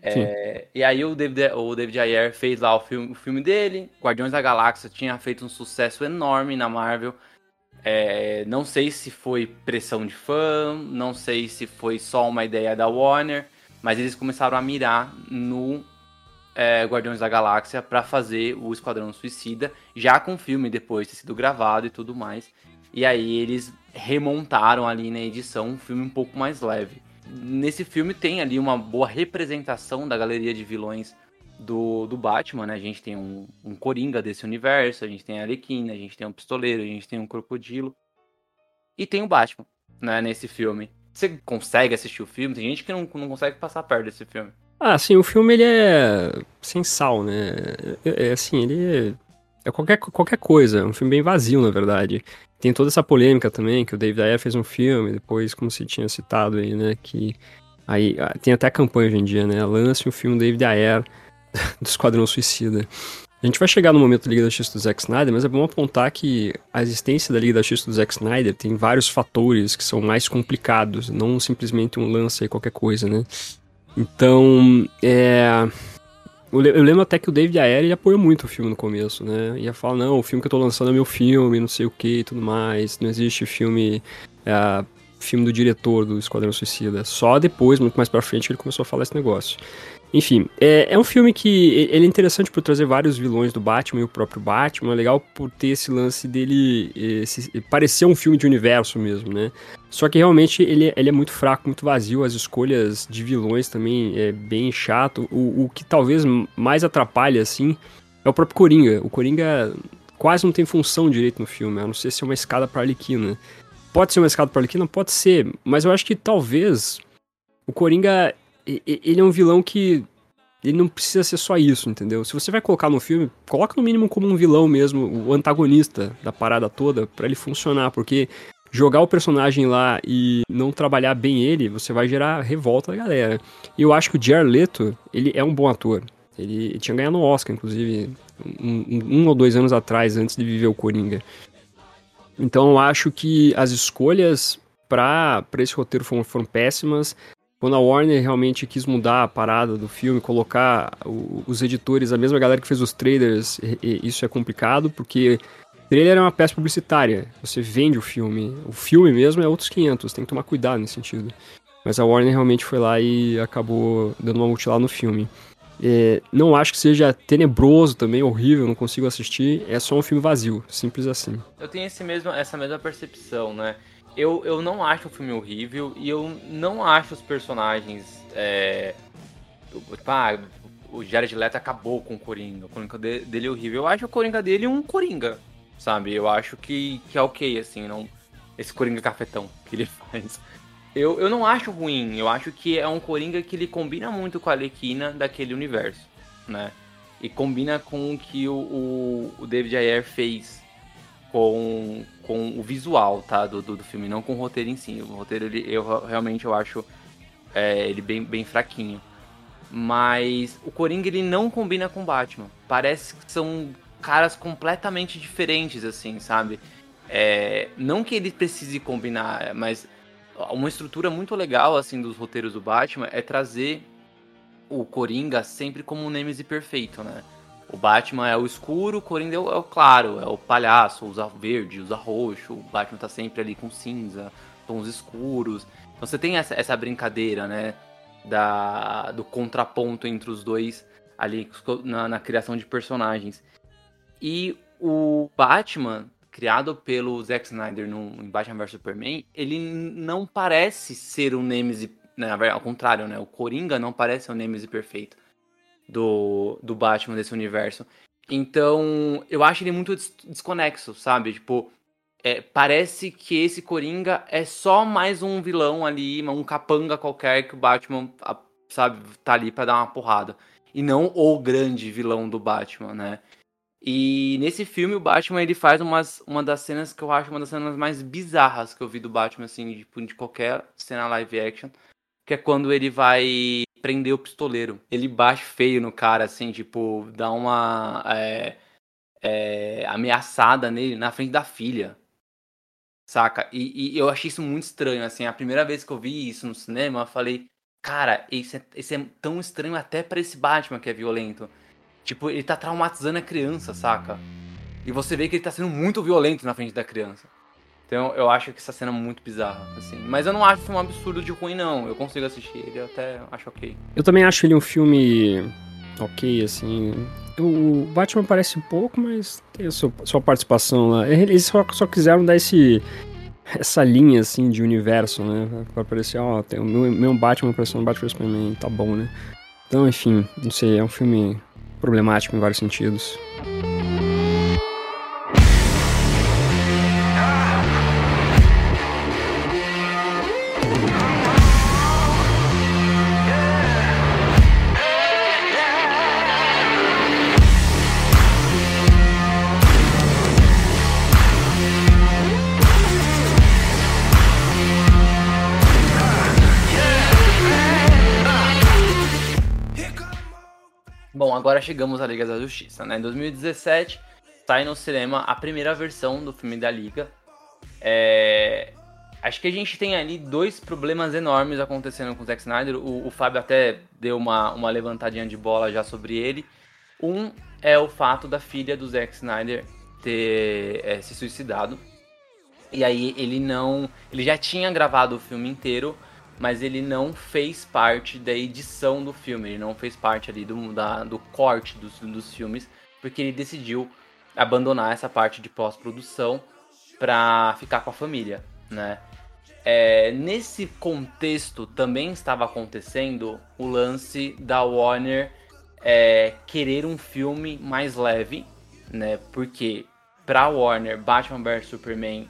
É, e aí o David, o David Ayer fez lá o filme, o filme dele, Guardiões da Galáxia tinha feito um sucesso enorme na Marvel. É, não sei se foi pressão de fã, não sei se foi só uma ideia da Warner, mas eles começaram a mirar no é, Guardiões da Galáxia para fazer o Esquadrão Suicida, já com o filme depois de ter sido gravado e tudo mais. E aí eles remontaram ali na edição um filme um pouco mais leve nesse filme tem ali uma boa representação da galeria de vilões do, do Batman, né? A gente tem um, um Coringa desse universo, a gente tem a Arlequina, a gente tem um Pistoleiro, a gente tem um Crocodilo. E tem o Batman, né, nesse filme. Você consegue assistir o filme? Tem gente que não, não consegue passar perto desse filme. Ah, sim, o filme ele é sem sal, né? É, é assim, ele é, é qualquer, qualquer coisa, é um filme bem vazio, na verdade. Tem toda essa polêmica também, que o David Ayer fez um filme, depois, como você tinha citado aí, né, que aí ah, tem até campanha hoje em dia, né, lance o filme David Ayer do Esquadrão Suicida. A gente vai chegar no momento da Liga da Justiça do Zack Snyder, mas é bom apontar que a existência da Liga da Justiça do Zack Snyder tem vários fatores que são mais complicados, não simplesmente um lance aí qualquer coisa, né? Então, é, eu lembro até que o David Ayer ele apoiou muito o filme no começo, né? Ia falar, não, o filme que eu tô lançando é meu filme, não sei o que e tudo mais. Não existe filme. É, filme do diretor do Esquadrão Suicida. Só depois, muito mais pra frente, ele começou a falar esse negócio. Enfim, é, é um filme que ele é interessante por trazer vários vilões do Batman e o próprio Batman. É legal por ter esse lance dele esse, parecer um filme de universo mesmo, né? Só que realmente ele, ele é muito fraco, muito vazio. As escolhas de vilões também é bem chato. O, o que talvez mais atrapalha, assim, é o próprio Coringa. O Coringa quase não tem função direito no filme, a não ser ser uma escada para Arlequina. Pode ser uma escada para Arlequina? Pode ser, mas eu acho que talvez o Coringa, ele é um vilão que ele não precisa ser só isso, entendeu? Se você vai colocar no filme, coloca no mínimo como um vilão mesmo, o antagonista da parada toda, para ele funcionar, porque jogar o personagem lá e não trabalhar bem ele, você vai gerar revolta da galera. E eu acho que o Jared Leto, ele é um bom ator. Ele tinha ganhado o Oscar, inclusive, um, um, ou dois anos atrás, antes de viver o Coringa. Então eu acho que as escolhas para esse roteiro foram, foram péssimas. Quando a Warner realmente quis mudar a parada do filme, colocar o, os editores, a mesma galera que fez os trailers, e, e, isso é complicado, porque trailer é uma peça publicitária. Você vende o filme. O filme mesmo é outros 500, tem que tomar cuidado nesse sentido. Mas a Warner realmente foi lá e acabou dando uma mutilada no filme. É, não acho que seja tenebroso também, horrível, não consigo assistir. É só um filme vazio, simples assim. Eu tenho esse mesmo, essa mesma percepção, né? Eu, eu não acho o filme horrível e eu não acho os personagens. É, tipo, ah, o Jared Leto acabou com o Coringa. O Coringa dele é horrível. Eu acho o Coringa dele um Coringa, sabe? Eu acho que, que é ok, assim, não. Esse Coringa cafetão que ele faz. Eu, eu não acho ruim, eu acho que é um Coringa que ele combina muito com a Alequina daquele universo, né? E combina com o que o, o, o David Ayer fez com, com o visual, tá? Do, do, do, filme, não com o roteiro em si. O roteiro, ele, eu realmente eu acho é, ele bem, bem fraquinho. Mas o Coringa, ele não combina com o Batman. Parece que são caras completamente diferentes, assim, sabe? É, não que ele precise combinar, mas uma estrutura muito legal assim dos roteiros do Batman é trazer o Coringa sempre como um Nemesis perfeito, né? O Batman é o escuro, o Coringa é o, é o, claro, é o palhaço, usa verde, usa roxo, o Batman tá sempre ali com cinza, tons escuros. Então você tem essa, essa brincadeira, né? Da, do contraponto entre os dois ali na, na criação de personagens. E o Batman, criado pelo Zack Snyder no, em Batman vs Superman, ele não parece ser um Nemesis, né, ao contrário, né? O Coringa não parece um Nemesis perfeito do, do Batman desse universo. Então, eu acho ele muito desconexo, sabe? Tipo, é, parece que esse Coringa é só mais um vilão ali, um capanga qualquer que o Batman, sabe, tá ali para dar uma porrada. E não o grande vilão do Batman, né? E nesse filme o Batman ele faz umas, uma das cenas que eu acho uma das cenas mais bizarras que eu vi do Batman, assim, tipo, de qualquer cena live action. Que é quando ele vai prender o pistoleiro. Ele bate feio no cara, assim, tipo, dá uma é, é, ameaçada nele na frente da filha. Saca? E, e, eu achei isso muito estranho, assim. A primeira vez que eu vi isso no cinema, eu falei, cara, isso é, isso é tão estranho até para esse Batman que é violento. Tipo, ele tá traumatizando a criança, saca? E você vê que ele tá sendo muito violento na frente da criança. Então eu acho que essa cena é muito bizarra, assim. Mas eu não acho um absurdo de ruim, não. Eu consigo assistir ele, eu até acho ok. Eu também acho ele um filme ok, assim. O Batman parece pouco, mas tem a sua, sua participação lá. Eles só, só quiseram dar esse essa linha assim de universo, né? Pra parecer, ó, tem o meu, meu Batman parecendo um Batman Superman, tá bom, né? Então, enfim, não sei, é um filme problemático em vários sentidos. Agora chegamos à Liga da Justiça, né? Em 2017 sai no cinema a primeira versão do filme da Liga. É... Acho que a gente tem ali dois problemas enormes acontecendo com o Zack Snyder. O, o Fábio até deu uma, uma levantadinha de bola já sobre ele. Um é o fato da filha do Zack Snyder ter é, se suicidado. E aí ele não. Ele já tinha gravado o filme inteiro, mas ele não fez parte da edição do filme, ele não fez parte ali do, da, do corte dos, dos filmes, porque ele decidiu abandonar essa parte de pós-produção para ficar com a família, né? É, nesse contexto também estava acontecendo o lance da Warner é, querer um filme mais leve, né? Porque pra Warner, Batman vs Superman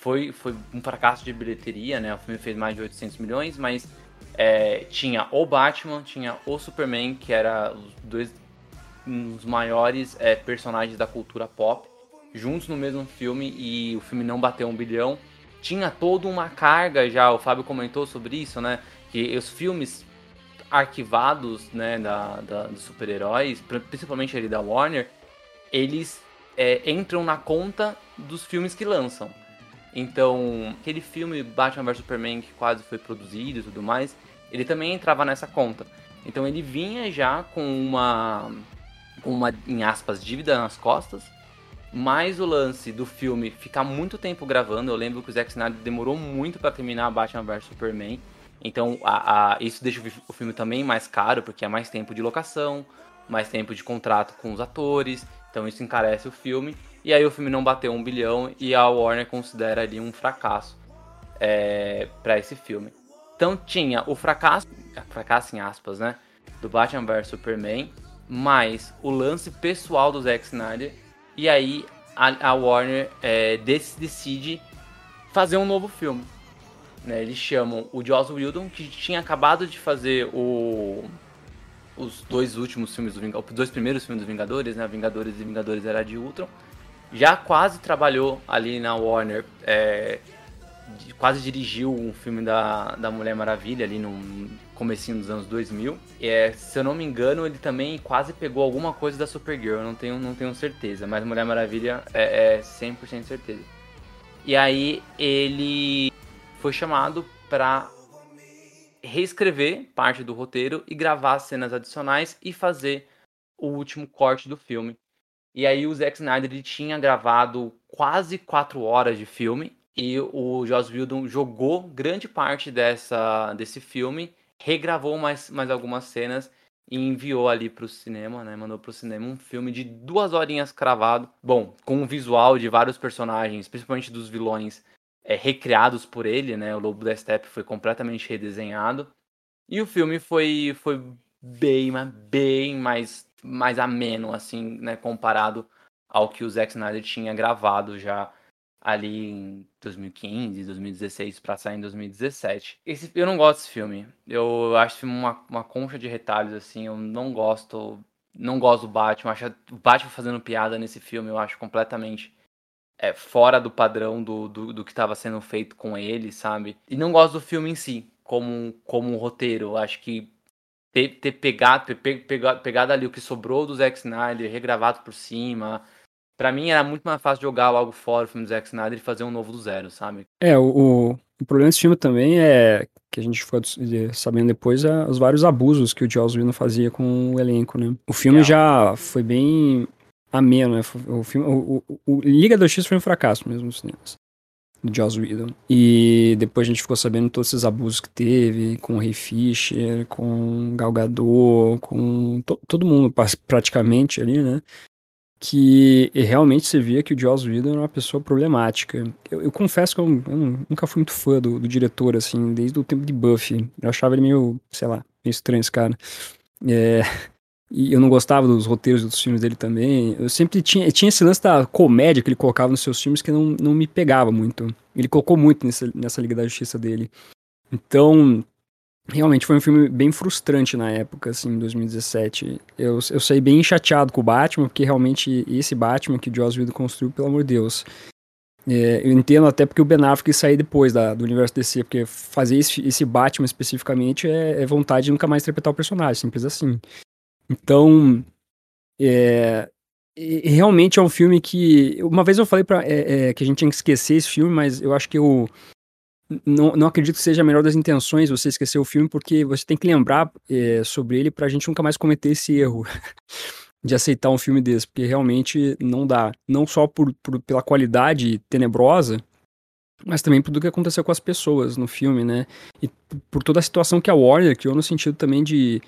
foi, foi um fracasso de bilheteria, né? O filme fez mais de 800 milhões, mas é, tinha o Batman, tinha o Superman, que era os dois dos maiores é, personagens da cultura pop, juntos no mesmo filme e o filme não bateu um bilhão. Tinha toda uma carga já, o Fábio comentou sobre isso, né? Que os filmes arquivados, né, da, da dos super-heróis, principalmente ali da Warner, eles é, entram na conta dos filmes que lançam. Então, aquele filme Batman vs Superman que quase foi produzido e tudo mais, ele também entrava nessa conta. Então ele vinha já com uma, uma em aspas, dívida nas costas, mais o lance do filme ficar muito tempo gravando. Eu lembro que o Zack Snyder demorou muito para terminar Batman vs Superman. Então a, a, isso deixa o filme também mais caro, porque é mais tempo de locação, mais tempo de contrato com os atores. Então isso encarece o filme. E aí o filme não bateu um bilhão e a Warner considera ali um fracasso é, para esse filme. Então tinha o fracasso, fracasso em aspas, né? Do Batman vs Superman, mais o lance pessoal do Zack Snyder. E aí a, a Warner é, decide fazer um novo filme. Né? Eles chamam o Joss Whedon, que tinha acabado de fazer o, os dois últimos filmes do Vingadores, os dois primeiros filmes dos Vingadores, né? Vingadores e Vingadores Era de Ultron. Já quase trabalhou ali na Warner é, quase dirigiu um filme da, da Mulher Maravilha ali no comecinho dos anos 2000. E, é, se eu não me engano, ele também quase pegou alguma coisa da Supergirl, não tenho, não tenho certeza, mas Mulher Maravilha é, é 100% certeza. E aí ele foi chamado para reescrever parte do roteiro e gravar cenas adicionais e fazer o último corte do filme. E aí o Zack Snyder ele tinha gravado quase quatro horas de filme e o Joss Whedon jogou grande parte dessa, desse filme, regravou mais, mais algumas cenas e enviou ali para o cinema, né? Mandou para o cinema um filme de duas horinhas cravado. Bom, com um visual de vários personagens, principalmente dos vilões é, recriados por ele, né? O Lobo da Steppe foi completamente redesenhado. E o filme foi, foi bem, bem mais, mais ameno, assim, né? Comparado ao que o Zack Snyder tinha gravado já ali em 2015, 2016 para sair em 2017. Esse, eu não gosto desse filme. Eu acho uma, uma concha de retalhos assim. Eu não gosto, não gosto do Batman. Acho o Batman fazendo piada nesse filme eu acho completamente é, fora do padrão do, do, do que estava sendo feito com ele, sabe? E não gosto do filme em si, como como um roteiro. Acho que ter, ter pegado, ter pegado, pegado ali o que sobrou do Zack Snyder, regravado por cima Pra mim era muito mais fácil jogar logo fora o filme do Zack Snyder e fazer um novo do zero, sabe? É, o, o problema desse filme também é que a gente foi sabendo depois é, os vários abusos que o Joss Whedon fazia com o elenco, né? O filme é. já foi bem ameno, né? O, filme, o, o, o Liga da X foi um fracasso mesmo nos cinemas. Do Joss Whedon. E depois a gente ficou sabendo todos esses abusos que teve com o Ray Fisher, com Gal Gadot, com to, todo mundo praticamente ali, né? que realmente você via que o Joss Whedon era uma pessoa problemática. Eu, eu confesso que eu, eu, nunca fui muito fã do, do, diretor, assim, desde o tempo de Buffy. Eu achava ele meio, sei lá, meio estranho esse cara. É, e eu não gostava dos roteiros dos filmes dele também. Eu sempre tinha, tinha esse lance da comédia que ele colocava nos seus filmes que não, não me pegava muito. Ele colocou muito nessa, nessa Liga da Justiça dele. Então, realmente foi um filme bem frustrante na época, assim, em 2017. Eu, eu saí bem chateado com o Batman, porque realmente esse Batman que o Joss Whedon construiu, pelo amor de Deus. É, eu entendo até porque o Ben Affleck sair depois da, do universo DC, porque fazer esse, esse Batman especificamente é, é, vontade de nunca mais interpretar o personagem, simples assim. Então, é, realmente é um filme que. Uma vez eu falei pra, é, é, que a gente tinha que esquecer esse filme, mas eu acho que eu não, não acredito que seja a melhor das intenções você esquecer o filme, porque você tem que lembrar é, sobre ele pra gente nunca mais cometer esse erro de aceitar um filme desse, porque realmente não dá. Não só por, por, pela qualidade tenebrosa, mas também por tudo que aconteceu com as pessoas no filme, né? E por toda a situação que a Warner criou no sentido também de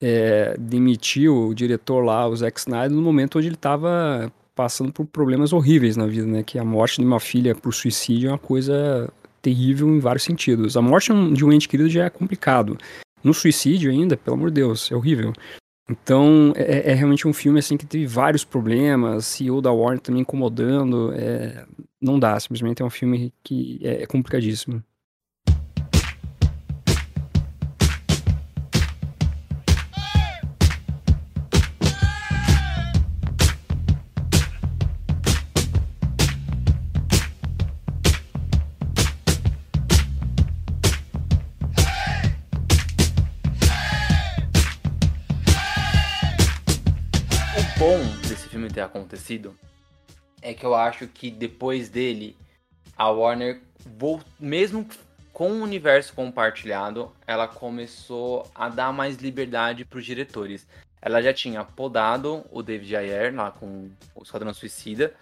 é, demitir o diretor lá, o Zack Snyder, no momento onde ele estava passando por problemas horríveis na vida, né? Que a morte de uma filha por suicídio é uma coisa terrível em vários sentidos. A morte de um ente querido já é complicado. No suicídio ainda, pelo amor de Deus, é horrível. Então, é, é, realmente um filme assim que teve vários problemas, CEO da Warner também incomodando, é, não dá, simplesmente é um filme que é, é complicadíssimo. Acontecido é que eu acho que depois dele, a Warner, mesmo com o universo compartilhado, ela começou a dar mais liberdade para os diretores. Ela já tinha podado o David Ayer lá com o Esquadrão Suicida.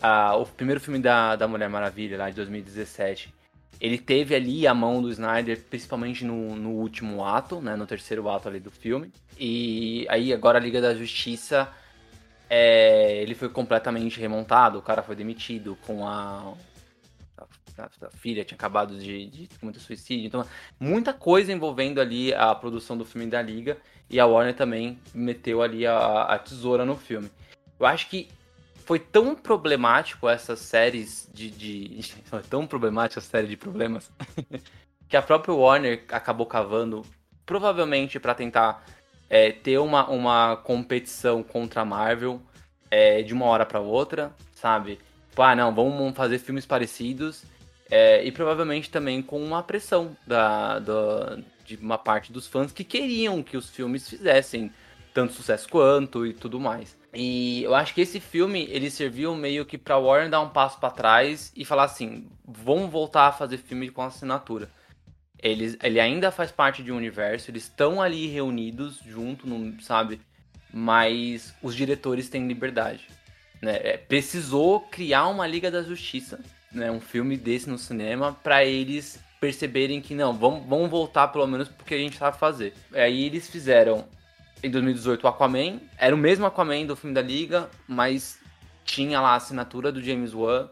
Ah, o primeiro filme da, da Mulher Maravilha, lá de 2017, ele teve ali a mão do Snyder, principalmente no, no último ato, né, no terceiro ato ali do filme. E aí agora a Liga da Justiça é, ele foi completamente remontado, o cara foi demitido com a. A, filha tinha acabado de, de cometer suicídio. Então, muita coisa envolvendo ali a produção do filme da Liga. E a Warner também meteu ali a, a tesoura no filme. Eu acho que foi tão problemático essas séries de. de foi tão problemática a série de problemas que a própria Warner acabou cavando, provavelmente para tentar é, ter uma, uma competição contra a Marvel é, de uma hora para outra, sabe? Tipo, ah, não, vamos fazer filmes parecidos. É, e provavelmente também com uma pressão da, da, de uma parte dos fãs que queriam que os filmes fizessem tanto sucesso quanto e tudo mais. E eu acho que esse filme ele serviu meio que para Warner dar um passo para trás e falar assim, vamos voltar a fazer filme com assinatura. Eles, ele ainda faz parte de um universo, eles estão ali reunidos junto, no, sabe? Mas os diretores têm liberdade. Né? É, precisou criar uma Liga da Justiça, né? um filme desse no cinema, para eles perceberem que não, vamos, vamos voltar pelo menos porque a gente sabe fazer. Aí eles fizeram em 2018 o Aquaman, era o mesmo Aquaman do filme da Liga, mas tinha lá a assinatura do James Wan.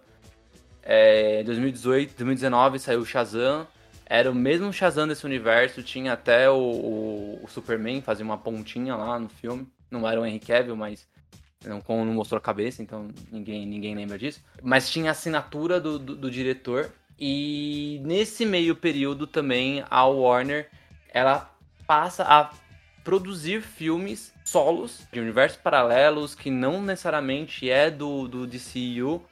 É, 2018, 2019 saiu o Shazam, era o mesmo Shazam desse universo, tinha até o, o, o, Superman, fazia uma pontinha lá no filme. Não era o Henry Cavill, mas não, não mostrou a cabeça, então ninguém, ninguém lembra disso. Mas tinha a assinatura do, do, do diretor. E nesse meio período também a Warner ela passa a produzir filmes solos de universos paralelos que não necessariamente é do, do DCU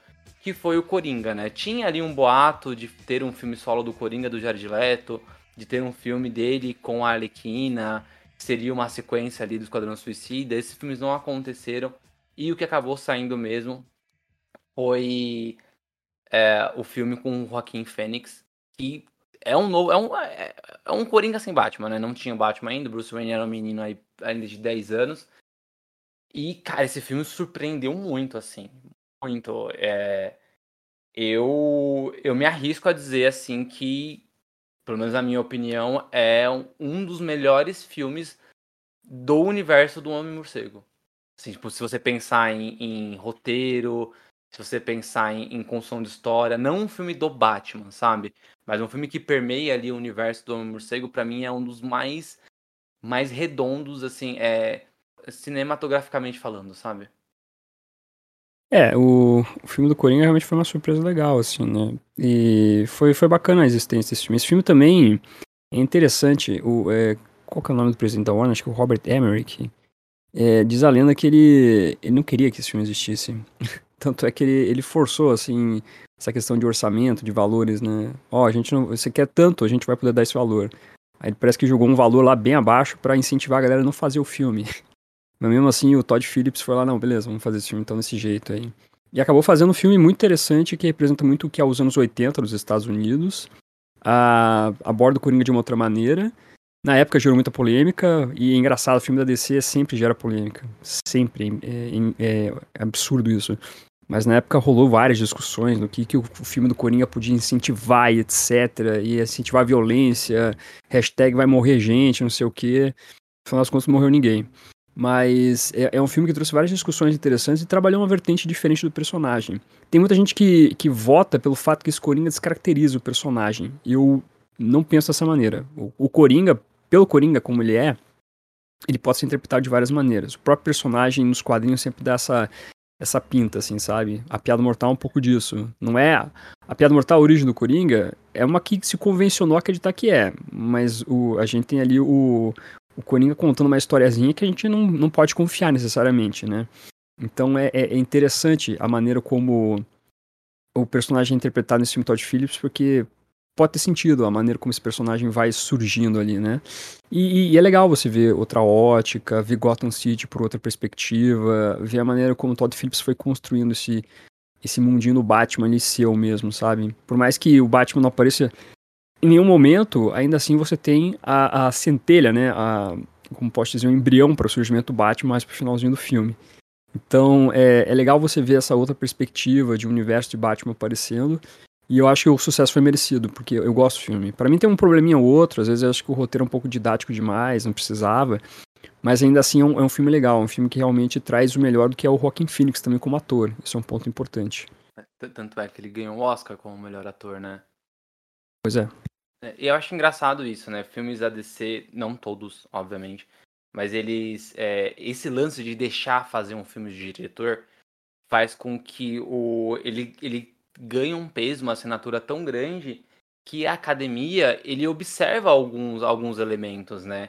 que foi o Coringa, né? Tinha ali um boato de ter um filme solo do Coringa do Jared Leto, de ter um filme dele com a Arlequina, que seria uma sequência ali do Esquadrão Suicida. Esses filmes não aconteceram e o que acabou saindo mesmo foi é, o filme com o Joaquim Fênix, que é um novo, é um, é, é um Coringa sem Batman, né? Não tinha Batman ainda, Bruce Wayne era um menino aí, ainda de 10 anos. E, cara, esse filme surpreendeu muito, assim muito. É, eu, eu me arrisco a dizer assim que, pelo menos na minha opinião, é um dos melhores filmes do universo do Homem-Morcego. Assim, tipo, se você pensar em, em roteiro, se você pensar em, em, construção de história, não um filme do Batman, sabe? Mas um filme que permeia ali o universo do Homem-Morcego, para mim é um dos mais mais redondos, assim, é cinematograficamente falando, sabe? É, o, o filme do Coringa realmente foi uma surpresa legal, assim, né? E foi, foi bacana a existência desse filme. Esse filme também é interessante. O, é, qual que é o nome do presidente da Warner? Acho que é o Robert Emmerich. É, diz a lenda que ele, ele não queria que esse filme existisse. Tanto é que ele, ele forçou, assim, essa questão de orçamento, de valores, né? Ó, oh, a gente não. Você quer tanto, a gente vai poder dar esse valor. Aí ele parece que jogou um valor lá bem abaixo para incentivar a galera a não fazer o filme. Mas mesmo assim, o Todd Phillips foi lá, não, beleza, vamos fazer esse filme então desse jeito aí. E acabou fazendo um filme muito interessante que representa muito o que é os anos 80 nos Estados Unidos. A, aborda o Coringa de uma outra maneira. Na época gerou muita polêmica, e é engraçado, o filme da DC sempre gera polêmica. Sempre. É, é, é absurdo isso. Mas na época rolou várias discussões do que, que o, filme do Coringa podia incentivar e etc. E incentivar a violência, hashtag vai morrer gente, não sei o quê. No final das contas, não morreu ninguém. Mas é, é, um filme que trouxe várias discussões interessantes e trabalhou uma vertente diferente do personagem. Tem muita gente que, que vota pelo fato que esse Coringa descaracteriza o personagem. E eu não penso dessa maneira. O, o Coringa, pelo Coringa como ele é, ele pode ser interpretado de várias maneiras. O próprio personagem nos quadrinhos sempre dá essa, essa pinta, assim, sabe? A piada mortal é um pouco disso. Não é. A piada mortal, a origem do Coringa, é uma que se convencionou a acreditar que é. Mas o, a gente tem ali o, o Coringa contando uma historiazinha que a gente não, não pode confiar necessariamente, né? Então é, é interessante a maneira como o personagem é interpretado nesse filme Todd Phillips, porque pode ter sentido a maneira como esse personagem vai surgindo ali, né? E, e, é legal você ver outra ótica, ver Gotham City por outra perspectiva, ver a maneira como Todd Phillips foi construindo esse, esse mundinho do Batman ali seu mesmo, sabe? Por mais que o Batman não apareça em nenhum momento, ainda assim você tem a, a centelha, né? A, como posso dizer, um embrião para o surgimento do Batman mais pro finalzinho do filme. Então é, é legal você ver essa outra perspectiva de um universo de Batman aparecendo e eu acho que o sucesso foi merecido, porque eu gosto do filme. Para mim tem um probleminha ou outro, às vezes eu acho que o roteiro é um pouco didático demais, não precisava. Mas ainda assim é um, é um filme legal, um filme que realmente traz o melhor do que é o Joaquin Phoenix também como ator. Isso é um ponto importante. É, tanto é que ele ganhou o Oscar como melhor ator, né? Pois é. é. Eu acho engraçado isso, né? Filmes da DC, não todos, obviamente, mas eles. É, esse lance de deixar fazer um filme de diretor faz com que o ele, ele ganha um peso, uma assinatura tão grande que a academia ele observa alguns, alguns elementos, né?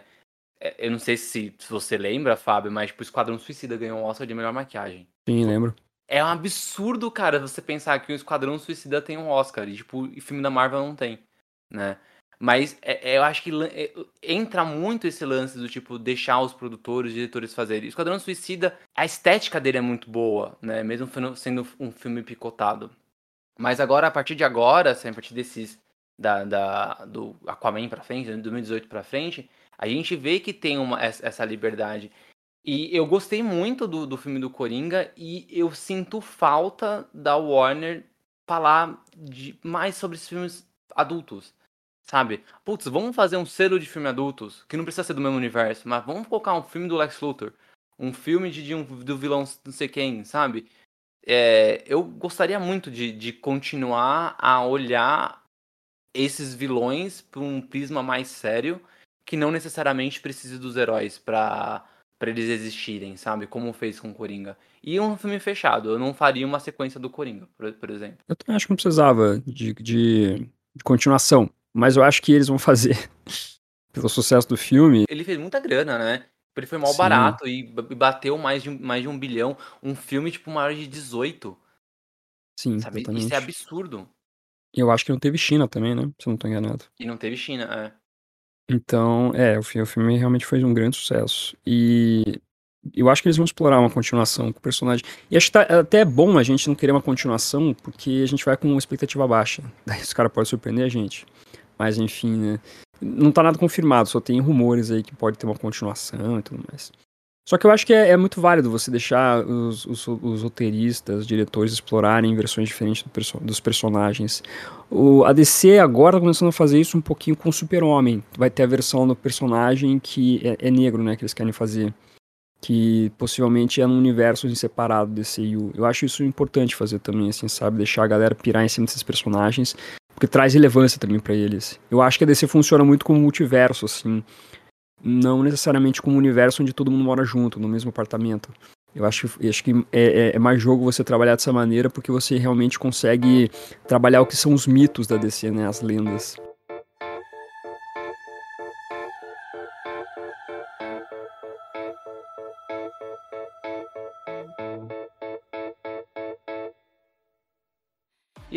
É, eu não sei se, se você lembra, Fábio, mas tipo, o Esquadrão Suicida ganhou um Oscar de melhor maquiagem. Sim, lembro. É um absurdo, cara, você pensar que o Esquadrão Suicida tem um Oscar e, tipo, o filme da Marvel não tem, né? Mas é, é, eu acho que é, entra muito esse lance do tipo deixar os produtores, diretores fazerem. Esquadrão Suicida, a estética dele é muito boa, né? Mesmo sendo um filme picotado. Mas agora, a partir de agora, assim, a partir desses. Da, da, do Aquaman pra frente, do 2018 pra frente, a gente vê que tem uma, essa liberdade. E eu gostei muito do, do filme do Coringa e eu sinto falta da Warner falar de, mais sobre esses filmes adultos. Sabe? Putz, vamos fazer um selo de filme adultos, que não precisa ser do mesmo universo, mas vamos colocar um filme do Lex Luthor. Um filme de, de um, do vilão não sei quem, sabe? é, eu gostaria muito de, de continuar a olhar esses vilões por um prisma mais sério, que não necessariamente precise dos heróis para para eles existirem, sabe? Como fez com Coringa. E um filme fechado, eu não faria uma sequência do Coringa, por, por exemplo. Eu também acho que não precisava de, de, de continuação, mas eu acho que eles vão fazer pelo sucesso do filme. Ele fez muita grana, né? Ele foi mal Sim. barato e bateu mais de, mais de um bilhão. Um filme, tipo, maior de 18. Sim, sabe? Exatamente. Isso é absurdo. E eu acho que não teve China também, né? Se eu não tô enganado. E não teve China, é. Então, é, o filme, o filme realmente foi um grande sucesso. E eu acho que eles vão explorar uma continuação com o personagem. E acho que tá, até é bom a gente não querer uma continuação, porque a gente vai com uma expectativa baixa. Daí os caras podem surpreender a gente. Mas enfim, né? Não tá nada confirmado, só tem rumores aí que pode ter uma continuação e tudo mais. Só que eu acho que é, é muito válido você deixar os, os, os, roteiristas, os diretores explorarem versões diferentes do perso dos personagens. O, a DC agora tá começando a fazer isso um pouquinho com o Super-Homem. Vai ter a versão do personagem que é, é, negro, né, que eles querem fazer. Que possivelmente é num universo separado desse DCU. Eu acho isso importante fazer também, assim, sabe? Deixar a galera pirar em cima desses personagens porque traz relevância também para eles. Eu acho que a DC funciona muito como multiverso, assim, não necessariamente como um universo onde todo mundo mora junto, no mesmo apartamento. Eu acho, eu acho que é, é, é, mais jogo você trabalhar dessa maneira porque você realmente consegue trabalhar o que são os mitos da DC, né, as lendas.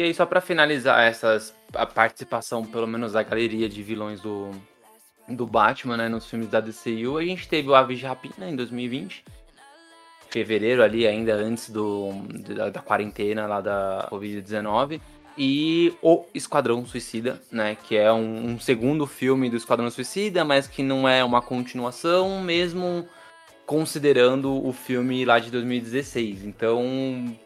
E aí, só para finalizar essas, a participação, pelo menos da galeria de vilões do, do Batman, né, nos filmes da DCU, a gente teve o Aves de Rapina em 2020, fevereiro ali, ainda antes do, da, da quarentena lá da Covid-19, e o Esquadrão Suicida, né, que é um, um, segundo filme do Esquadrão Suicida, mas que não é uma continuação, mesmo considerando o filme lá de 2016. Então,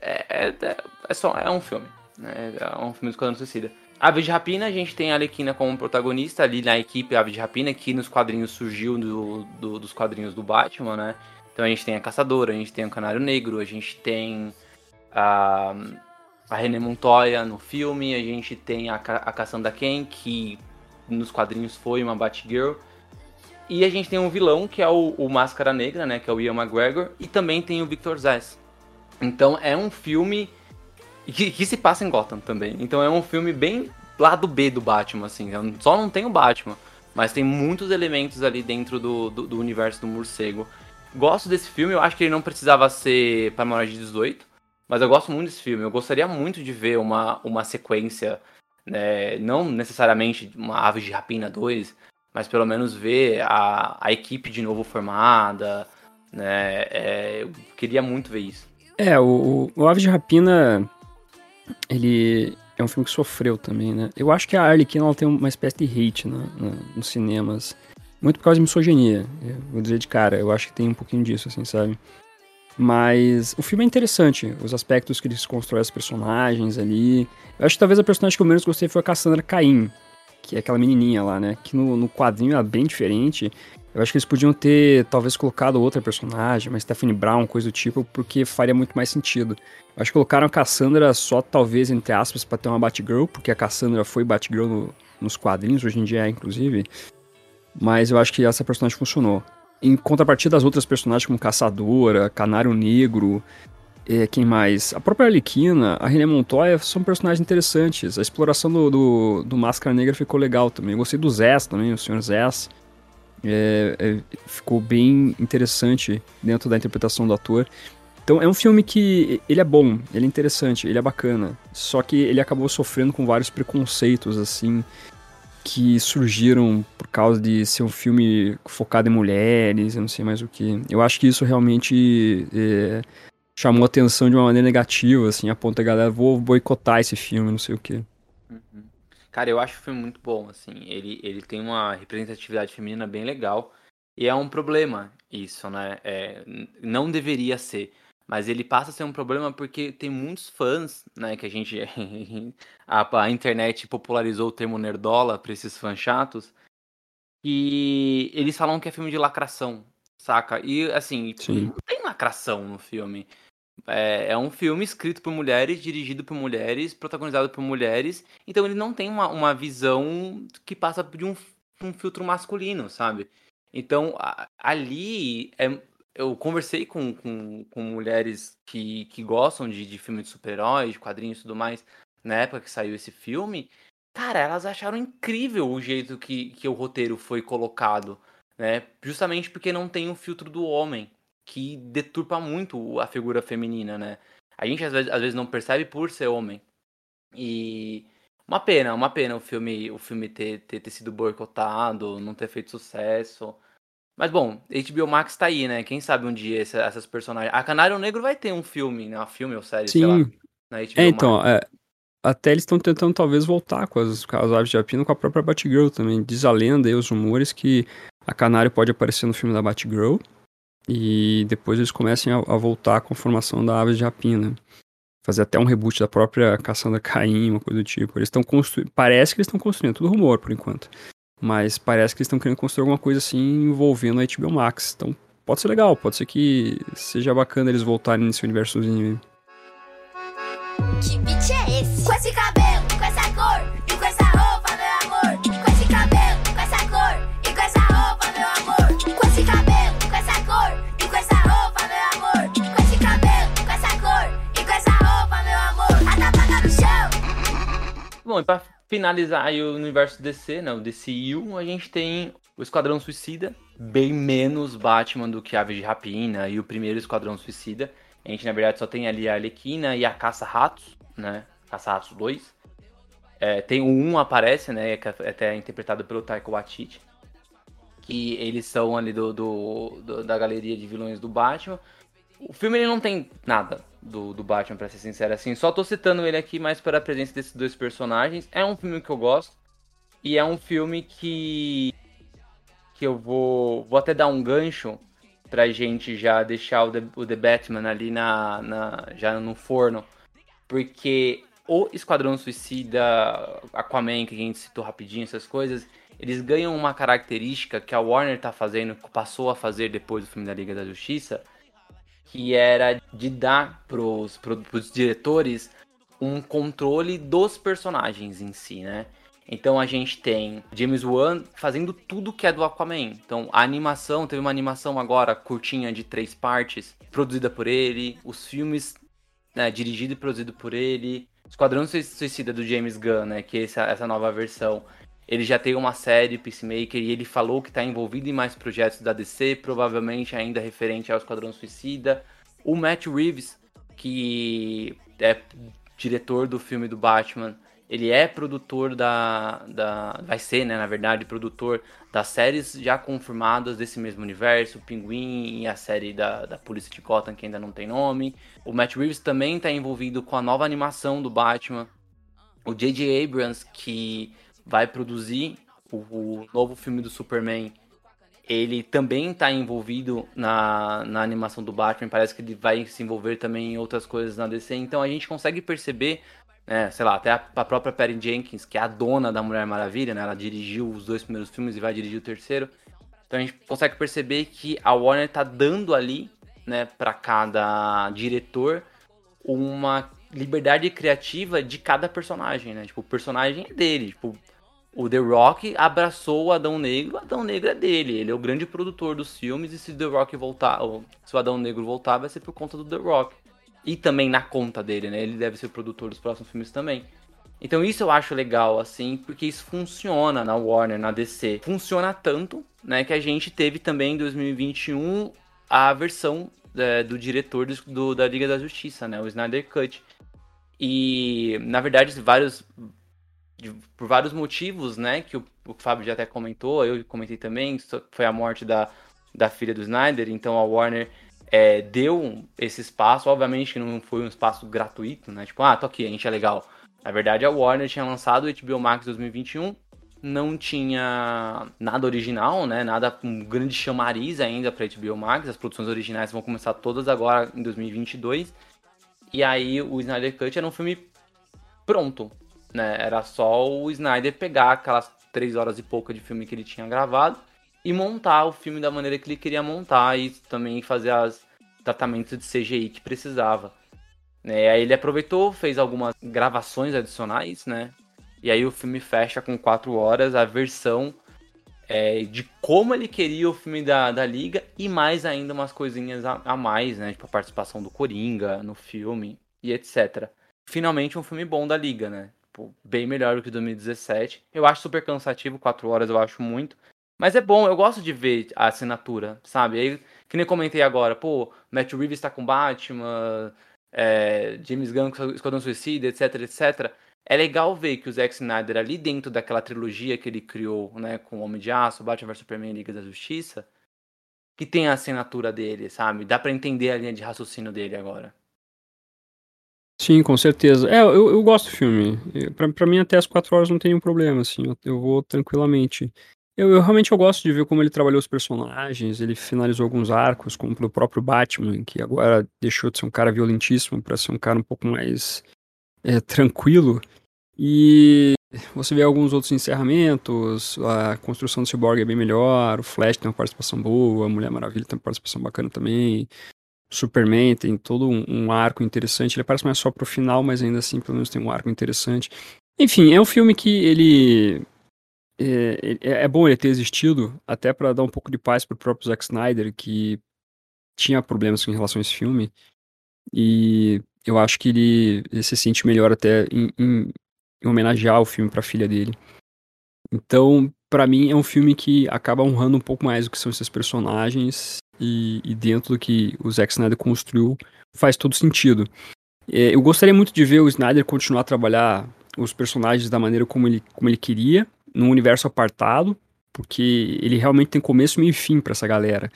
é, é, é, só é um filme. Né? É um filme do Esquadrão Suicida. Ave de Rapina, a gente tem a Alequina como protagonista ali na equipe Ave de Rapina, que nos quadrinhos surgiu do, do, dos quadrinhos do Batman, né? Então a gente tem a Caçadora, a gente tem o Canário Negro, a gente tem a, a René Montoya no filme, a gente tem a, a Cassandra Ken, que nos quadrinhos foi uma Batgirl. E a gente tem um vilão, que é o, o Máscara Negra, né? Que é o Ian McGregor. E também tem o Victor Zess. Então é um filme que, que se passa em Gotham também. Então é um filme bem lado B do Batman, assim. Só não tem o Batman. Mas tem muitos elementos ali dentro do, do, do universo do morcego. Gosto desse filme, eu acho que ele não precisava ser para maior de 18. Mas eu gosto muito desse filme. Eu gostaria muito de ver uma, uma sequência, né, não necessariamente uma Aves de Rapina 2, mas pelo menos ver a, a equipe de novo formada. Né, é, eu queria muito ver isso. É, o, o Aves de Rapina, ele é um filme que sofreu também, né? Eu acho que a Arlequina ela tem uma espécie de hate né, nos cinemas. Muito por causa de misoginia, vou dizer de cara. Eu acho que tem um pouquinho disso, assim, sabe? Mas o filme é interessante, os aspectos que eles constroem os personagens ali. Eu acho que talvez a personagem que eu menos gostei foi a Cassandra Caim, que é aquela menininha lá, né? Que no, no quadrinho é bem diferente. Eu acho que eles podiam ter, talvez, colocado outra personagem, uma Stephanie Brown, coisa do tipo, porque faria muito mais sentido. Eu acho que colocaram a Cassandra só, talvez, entre aspas, para ter uma Batgirl, porque a Cassandra foi Batgirl no, nos quadrinhos, hoje em dia é, inclusive. Mas eu acho que essa personagem funcionou. Em contrapartida das outras personagens, como Caçadora, Canário Negro, é, quem mais? A própria Arlequina, a René Montoya são personagens interessantes. A exploração do, do, do Máscara Negra ficou legal também. Eu gostei do Zess também, o Sr. Zess. É, é, ficou bem interessante dentro da interpretação do ator. Então é um filme que ele é bom, ele é interessante, ele é bacana. Só que ele acabou sofrendo com vários preconceitos, assim, que surgiram por causa de ser um filme focado em mulheres, eu não sei mais o que. Eu acho que isso realmente é, chamou atenção de uma maneira negativa, assim, a galera, vou boicotar esse filme, não sei o que. Uhum. Cara, eu acho o filme muito bom, assim, ele, ele tem uma representatividade feminina bem legal, e é um problema isso, né, é, não deveria ser, mas ele passa a ser um problema porque tem muitos fãs, né, que a gente a, a internet popularizou o termo nerdola para esses fãs chatos, e eles falam que é filme de lacração, saca? E assim, Sim. não tem lacração no filme. É, é, um filme escrito por mulheres, dirigido por mulheres, protagonizado por mulheres, então ele não tem uma, uma visão que passa de um, um filtro masculino, sabe? Então, a, ali é, eu conversei com, com, com mulheres que, que gostam de, de filmes de super-heróis, de quadrinhos e tudo mais, na época que saiu esse filme. Cara, elas acharam incrível o jeito que, que o roteiro foi colocado, né? Justamente porque não tem o filtro do homem, que deturpa muito a figura feminina, né? A gente às vezes, às vezes não percebe por ser homem. E uma pena, uma pena o filme, o filme ter, ter, ter sido boicotado, não ter feito sucesso. Mas bom, HBO Max tá aí, né? Quem sabe um dia essa, essas personagens. A Canário Negro vai ter um filme, né? Um filme ou série, Sim. sei lá. Na HBO é, então, é, até eles estão tentando talvez voltar com as, com as aves de rapina com a própria Batgirl também. Diz a lenda e os rumores que a Canário pode aparecer no filme da Batgirl e depois eles comecem a, a voltar com a formação da Aves de Rapina. Fazer até um reboot da própria Caçanda Caim, uma coisa do tipo. Eles estão construindo. Parece que eles estão construindo, tudo rumor por enquanto. Mas parece que eles estão querendo construir alguma coisa assim envolvendo a HBO Max. Então pode ser legal, pode ser que seja bacana eles voltarem nesse universozinho aí. Que beat é Bom, e pra finalizar aí o universo DC, né, o DCU, a gente tem o Esquadrão Suicida, bem menos Batman do que Aves de Rapina e o primeiro Esquadrão Suicida. A gente, na verdade, só tem ali a Arlequina e a Caça-Ratos, né? Caça-Ratos 2. É, tem o 1 aparece, né? Que é até interpretado pelo Taika Waititi. Que eles são ali do, do, do, da galeria de vilões do Batman. O filme ele não tem nada do, do Batman, pra ser sincero. Assim, só tô citando ele aqui mais pela presença desses dois personagens. É um filme que eu gosto. E é um filme que. que eu vou. Vou até dar um gancho pra gente já deixar o The, o The Batman ali na, na, já no forno. Porque o Esquadrão Suicida, Aquaman, que a gente citou rapidinho, essas coisas, eles ganham uma característica que a Warner tá fazendo, passou a fazer depois do filme da Liga da Justiça, que era de dar pros, pros diretores um controle dos personagens em si, né? Então a gente tem James Wan fazendo tudo que é do Aquaman. Então a animação, teve uma animação agora curtinha de três partes, produzida por ele, os filmes né, dirigido e produzido por ele, Esquadrão Suicida do James Gunn, né, que é essa, essa nova versão. Ele já tem uma série Peacemaker e ele falou que está envolvido em mais projetos da DC, provavelmente ainda referente ao Esquadrão Suicida. O Matt Reeves, que é diretor do filme do Batman, ele é produtor da, da. Vai ser, né, na verdade, produtor das séries já confirmadas desse mesmo universo, o Pinguim e a série da, da Polícia de Gotham, que ainda não tem nome. O Matt Reeves também está envolvido com a nova animação do Batman. O J.J. Abrams, que vai produzir o, o novo filme do Superman, ele também está envolvido na, na animação do Batman. Parece que ele vai se envolver também em outras coisas na DC. Então a gente consegue perceber é, sei lá, até a, a, própria Perry Jenkins, que é a dona da Mulher Maravilha, né? Ela dirigiu os dois primeiros filmes e vai dirigir o terceiro. Então a gente consegue perceber que a Warner tá dando ali, né, para cada diretor uma liberdade criativa de cada personagem, né? Tipo, o personagem é dele, tipo, o The Rock abraçou o Adão Negro, o Adão Negro é dele, ele é o grande produtor dos filmes e se o The Rock voltar, ou se o Adão Negro voltar, vai ser por conta do The Rock e também na conta dele, né? Ele deve ser produtor dos próximos filmes também. Então isso eu acho legal, assim, porque isso funciona na Warner, na DC. Funciona tanto, né, que a gente teve também em 2021 a versão é, do diretor do, do, da Liga da Justiça, né, o Snyder Cut. E, na verdade, vários, de, por vários motivos, né, que o, o Fábio já até comentou, eu comentei também, foi a morte da, da filha do Snyder, então a Warner é, deu esse espaço, obviamente que não foi um espaço gratuito, né? Tipo, ah, tô aqui, a gente é legal. Na verdade, a Warner tinha lançado o HBO Max 2021, não tinha nada original, né? Nada com grande chamariz ainda para HBO Max. As produções originais vão começar todas agora em 2022. E aí o Snyder Cut era um filme pronto, né? Era só o Snyder pegar aquelas três horas e pouca de filme que ele tinha gravado e montar o filme da maneira que ele queria montar e também fazer os tratamentos de CGI que precisava. É, aí ele aproveitou, fez algumas gravações adicionais, né? E aí o filme fecha com quatro horas a versão é, de como ele queria o filme da, da Liga e mais ainda umas coisinhas a, a mais, né? Tipo a participação do Coringa no filme e etc. Finalmente um filme bom da Liga, né? Tipo, bem melhor do que 2017. Eu acho super cansativo, quatro horas eu acho muito. Mas é bom, eu gosto de ver a assinatura, sabe? Aí, que nem comentei agora, pô, Matt Reeves tá com Batman, é, James Gunn com Esquadrão Suicida, etc, etc. É legal ver que o Zack Snyder ali dentro daquela trilogia que ele criou, né, com Homem de Aço, Batman vs Superman e Liga da Justiça, que tem a assinatura dele, sabe? Dá para entender a linha de raciocínio dele agora. Sim, com certeza. É, eu, eu gosto do filme. Pra, pra mim, até as quatro horas não tem nenhum problema, assim. Eu, eu vou tranquilamente. Eu, eu, realmente eu gosto de ver como ele trabalhou os personagens, ele finalizou alguns arcos, como o próprio Batman, que agora deixou de ser um cara violentíssimo para ser um cara um pouco mais é, tranquilo. E você vê alguns outros encerramentos, a construção do Cyborg é bem melhor, o Flash tem uma participação boa, a Mulher Maravilha tem uma participação bacana também, Superman tem todo um, um arco interessante, ele aparece mais só pro final, mas ainda assim pelo menos tem um arco interessante. Enfim, é um filme que ele é, é, é bom ele ter existido, até para dar um pouco de paz pro próprio Zack Snyder, que tinha problemas com relação a esse filme. E eu acho que ele, ele se sente melhor até em, em, em homenagear o filme para a filha dele. Então, para mim, é um filme que acaba honrando um pouco mais o que são esses personagens e, e dentro do que o Zack Snyder construiu, faz todo sentido. É, eu gostaria muito de ver o Snyder continuar a trabalhar os personagens da maneira como ele, como ele queria, num universo apartado, porque ele realmente tem começo, meio e fim para essa galera.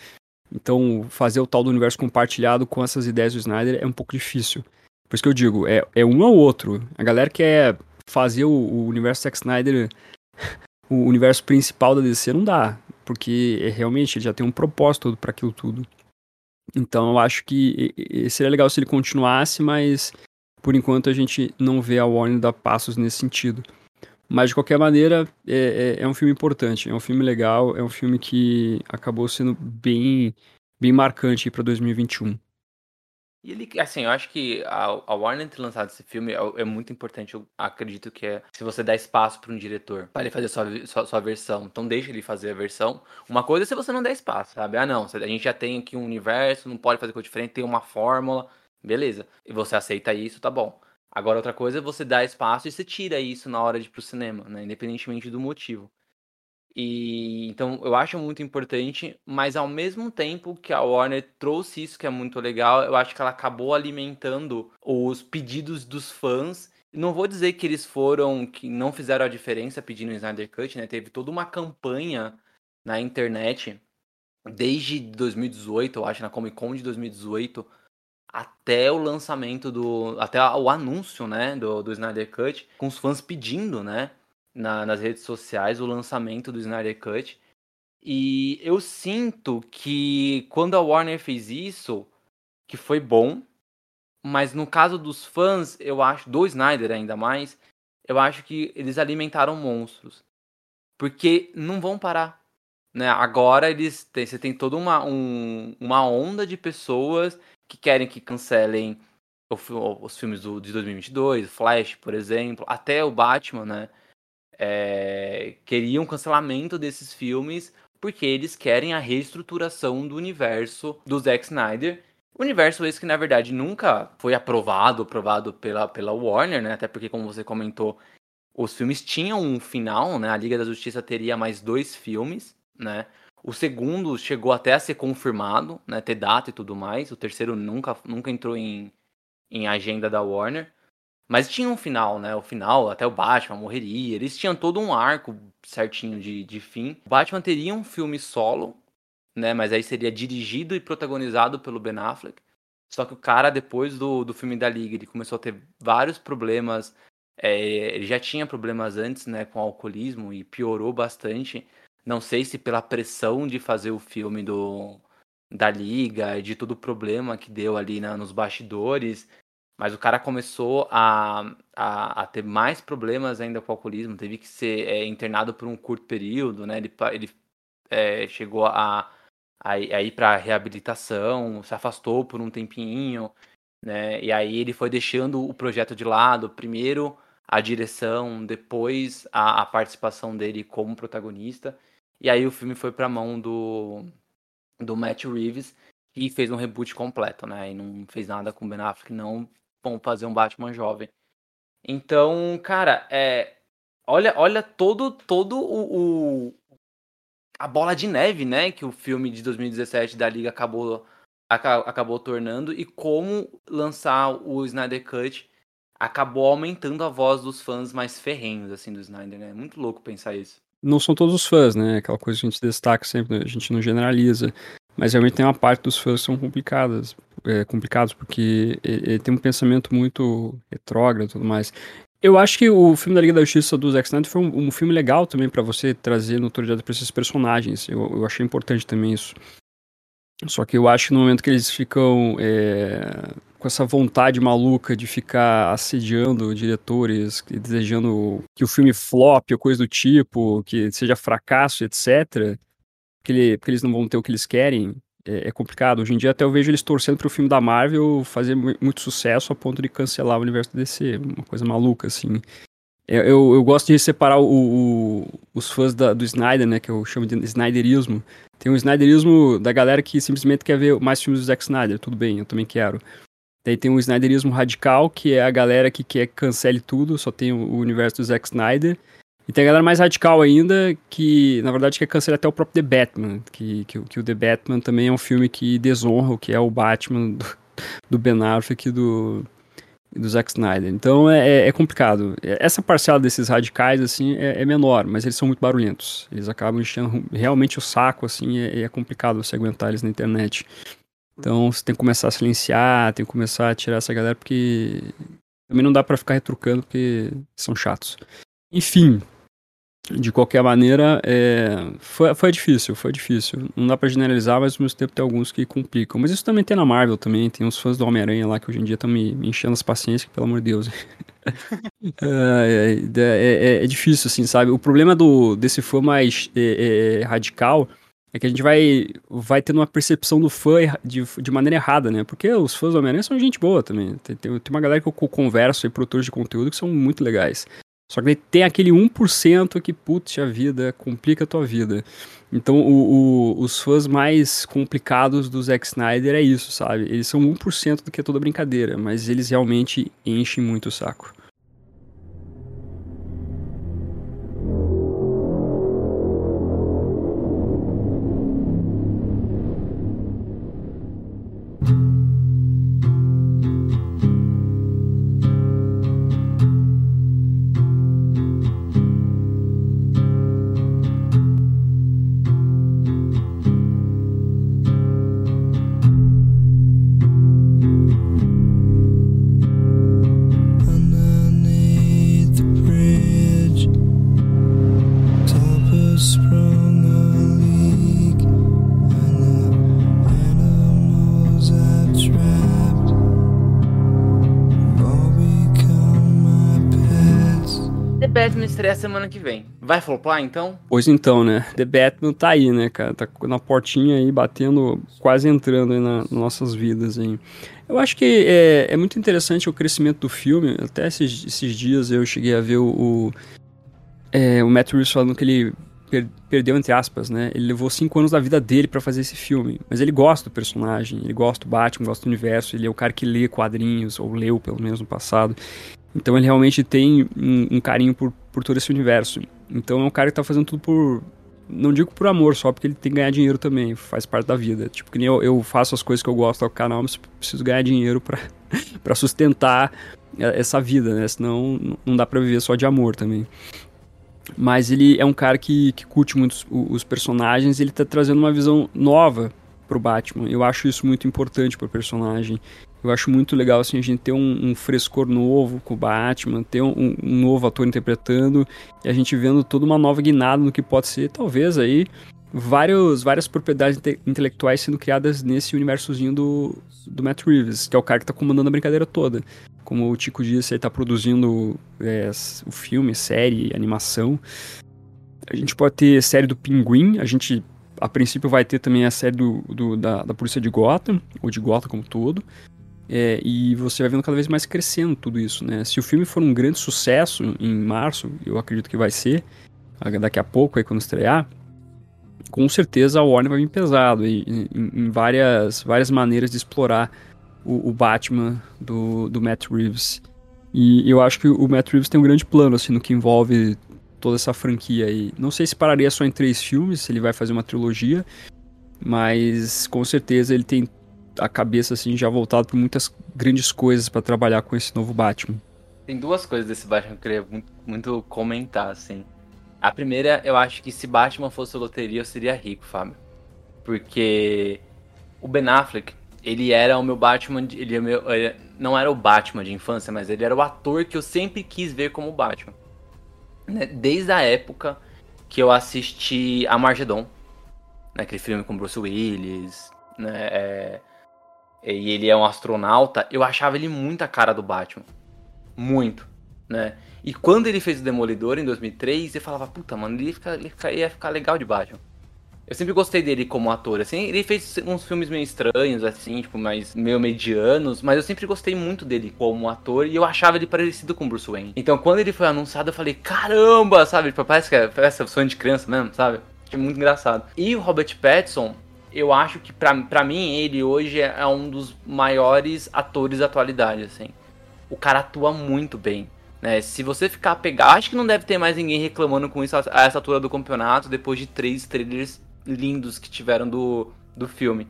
Então, fazer o tal do universo compartilhado com essas ideias do Snyder é um pouco difícil. Por isso que eu digo, é, é um ou outro. A galera quer fazer o, o universo Zack Snyder, o universo principal da DC, não dá. Porque é, realmente ele já tem um propósito para aquilo tudo. Então eu acho que seria legal se ele continuasse, mas por enquanto a gente não vê a Warner dar passos nesse sentido. Mas de qualquer maneira, é, é, é, um filme importante, é um filme legal, é um filme que acabou sendo bem, bem marcante para 2021. E ele, assim, eu acho que a, a Warner ter lançado esse filme é, é, muito importante. Eu acredito que é se você dá espaço para um diretor para ele fazer sua, sua, sua, versão. Então deixa ele fazer a versão. Uma coisa é se você não der espaço, sabe? Ah, não, a gente já tem aqui um universo, não pode fazer coisa diferente, tem uma fórmula, beleza. E você aceita isso, tá bom. Agora outra coisa é você dar espaço e você tira isso na hora de ir pro cinema, né? Independentemente do motivo. E então eu acho muito importante, mas ao mesmo tempo que a Warner trouxe isso que é muito legal, eu acho que ela acabou alimentando os pedidos dos fãs. Não vou dizer que eles foram que não fizeram a diferença pedindo o Snyder Cut, né? Teve toda uma campanha na internet desde 2018, eu acho, na Comic Con de 2018, até o lançamento do. até o anúncio, né, do, do Snyder Cut, com os fãs pedindo, né? Na, nas redes sociais o lançamento do Snyder Cut. E eu sinto que quando a Warner fez isso, que foi bom, mas no caso dos fãs, eu acho, do Snyder ainda mais, eu acho que eles alimentaram monstros. Porque não vão parar. Né? Agora eles têm, você tem toda uma, um, uma onda de pessoas que querem que cancelem os filmes do, de 2022, Flash, por exemplo, até o Batman, né? É, queriam cancelamento desses filmes porque eles querem a reestruturação do universo do Zack Snyder. Universo esse que, na verdade, nunca foi aprovado, aprovado pela, pela Warner, né? Até porque, como você comentou, os filmes tinham um final, né? A Liga da Justiça teria mais dois filmes, né? O segundo chegou até a ser confirmado, né? Ter data e tudo mais. O terceiro nunca, nunca entrou em, em agenda da Warner. Mas tinha um final, né? O final, até o Batman morreria. Eles tinham todo um arco certinho de, de fim. O Batman teria um filme solo, né? Mas aí seria dirigido e protagonizado pelo Ben Affleck. Só que o cara, depois do, do filme da Liga, ele começou a ter vários problemas. É, ele já tinha problemas antes, né? Com alcoolismo e piorou bastante. Não sei se pela pressão de fazer o filme do, da Liga, de todo o problema que deu ali na, nos bastidores mas o cara começou a, a, a, ter mais problemas ainda com o alcoolismo, teve que ser é, internado por um curto período, né? Ele, ele é, chegou a, a, a ir para reabilitação, se afastou por um tempinho, né? E aí ele foi deixando o projeto de lado, primeiro a direção, depois a, a participação dele como protagonista. E aí o filme foi para a mão do, do Matt Reeves, e fez um reboot completo, né? E não fez nada com o Ben Affleck, não bom fazer um Batman jovem. Então, cara, é, olha, olha todo, todo o, o, a bola de neve, né, que o filme de 2017 da Liga acabou acabou tornando e como lançar o Snyder Cut acabou aumentando a voz dos fãs mais ferrenhos assim do Snyder, né? Muito louco pensar isso. Não são todos os fãs, né? Aquela coisa que a gente destaca sempre, a gente não generaliza. Mas realmente tem uma parte dos fãs que são complicadas, é, complicados, porque ele tem um pensamento muito retrógrado e tudo mais. Eu acho que o filme da Liga da Justiça do Zack Snyder foi um, um filme legal também para você trazer notoriedade para esses personagens. Eu, eu achei importante também isso. Só que eu acho que no momento que eles ficam é, com essa vontade maluca de ficar assediando diretores, desejando que o filme flop ou coisa do tipo, que seja fracasso, etc., porque, ele, porque eles não vão ter o que eles querem, é, é, complicado. Hoje em dia até eu vejo eles torcendo pro filme da Marvel fazer muito sucesso a ponto de cancelar o universo do DC. Uma coisa maluca, assim. Eu, eu, eu gosto de separar o, o, os fãs da, do Snyder, né, que eu chamo de Snyderismo. Tem o Snyderismo da galera que simplesmente quer ver mais filmes do Zack Snyder, tudo bem, eu também quero. Daí tem o Snyderismo radical, que é a galera que quer que cancele tudo, só tem o universo do Zack Snyder. E tem a galera mais radical ainda, que na verdade quer cancelar até o próprio The Batman, que, que, que, o The Batman também é um filme que desonra o que é o Batman do, do Ben Affleck e do, do Zack Snyder. Então é, é, é complicado. Essa parcela desses radicais, assim, é, é, menor, mas eles são muito barulhentos. Eles acabam enchendo realmente o saco, assim, é, é complicado você aguentar eles na internet. Então você tem que começar a silenciar, tem que começar a tirar essa galera, porque também não dá para ficar retrucando, porque são chatos. Enfim, de qualquer maneira, é, foi, foi difícil, foi difícil. Não dá para generalizar, mas ao mesmo tempo tem alguns que complicam. Mas isso também tem na Marvel também, tem uns fãs do Homem-Aranha lá que hoje em dia estão me, me, enchendo as paciências, pelo amor de Deus. é, é, é, é, difícil, assim, sabe? O problema do, desse fã mais é, é, radical é que a gente vai, vai tendo uma percepção do fã de, de maneira errada, né? Porque os fãs do Homem-Aranha são gente boa também. Tem, tem, tem, uma galera que eu converso aí, produtores de conteúdo, que são muito legais. Só que tem aquele 1% que, putz, a vida, complica a tua vida. Então, o, o, os fãs mais complicados do Zack Snyder é isso, sabe? Eles são 1% do que é toda brincadeira, mas eles realmente enchem muito o saco. Vai flopar então? Pois então, né? The Batman tá aí, né, cara? Tá na portinha aí, batendo, quase entrando aí na, nas nossas vidas aí. Eu acho que é, é, muito interessante o crescimento do filme. Até esses, esses dias eu cheguei a ver o, o, é, o Matt Reeves falando que ele per, perdeu, entre aspas, né? Ele levou cinco anos da vida dele para fazer esse filme. Mas ele gosta do personagem, ele gosta do Batman, gosta do universo. Ele é o cara que lê quadrinhos, ou leu pelo menos no passado. Então ele realmente tem um, um carinho por, por todo esse universo. Então é um cara que tá fazendo tudo por. Não digo por amor, só porque ele tem que ganhar dinheiro também, faz parte da vida. Tipo, que nem eu, eu faço as coisas que eu gosto ao canal, mas preciso ganhar dinheiro para sustentar essa vida, né? Senão não dá pra viver só de amor também. Mas ele é um cara que, que curte muito os, os personagens ele tá trazendo uma visão nova pro Batman. Eu acho isso muito importante pro personagem. Eu acho muito legal assim, a gente ter um, um frescor novo com o Batman, ter um, um, novo ator interpretando e a gente vendo toda uma nova guinada no que pode ser, talvez aí, vários, várias propriedades inte intelectuais sendo criadas nesse universozinho do, do Matt Reeves, que é o cara que está comandando a brincadeira toda. Como o Tico disse, ele está produzindo é, o filme, série, animação. A gente pode ter série do Pinguim, a gente a princípio vai ter também a série do, do da, da Polícia de Gotham, ou de Gotham como todo. É, e você vai vendo cada vez mais crescendo tudo isso, né? Se o filme for um grande sucesso em março, eu acredito que vai ser, daqui a pouco, aí quando estrear, com certeza a Warner vai vir pesado em, em, várias, várias maneiras de explorar o, o, Batman do, do Matt Reeves. E eu acho que o Matt Reeves tem um grande plano, assim, no que envolve toda essa franquia aí. Não sei se pararia só em três filmes, se ele vai fazer uma trilogia, mas com certeza ele tem a cabeça assim já voltado para muitas grandes coisas para trabalhar com esse novo Batman. Tem duas coisas desse Batman que eu queria muito, muito, comentar, assim. A primeira, eu acho que se Batman fosse loteria, eu seria rico, Fábio. Porque o Ben Affleck, ele era o meu Batman, ele, é meu, ele não era o Batman de infância, mas ele era o ator que eu sempre quis ver como Batman. Né? Desde a época que eu assisti a Margedon, naquele filme com Bruce Willis, né? É, e ele é um astronauta, eu achava ele muito a cara do Batman. Muito, né? E quando ele fez o Demolidor em 2003, eu falava, puta, mano, ele ia ficar, ele ia ficar, legal de Batman. Eu sempre gostei dele como ator, assim, ele fez uns filmes meio estranhos, assim, tipo, mais meio medianos, mas eu sempre gostei muito dele como ator e eu achava ele parecido com Bruce Wayne. Então, quando ele foi anunciado, eu falei, caramba, sabe? Tipo, parece que é, parece sonho de criança mesmo, sabe? Achei muito engraçado. E o Robert Pattinson, eu acho que para mim ele hoje é um dos maiores atores da atualidade, assim. O cara atua muito bem. Né? Se você ficar pegar, acho que não deve ter mais ninguém reclamando com isso a essa altura do campeonato, depois de três trailers lindos que tiveram do, do filme.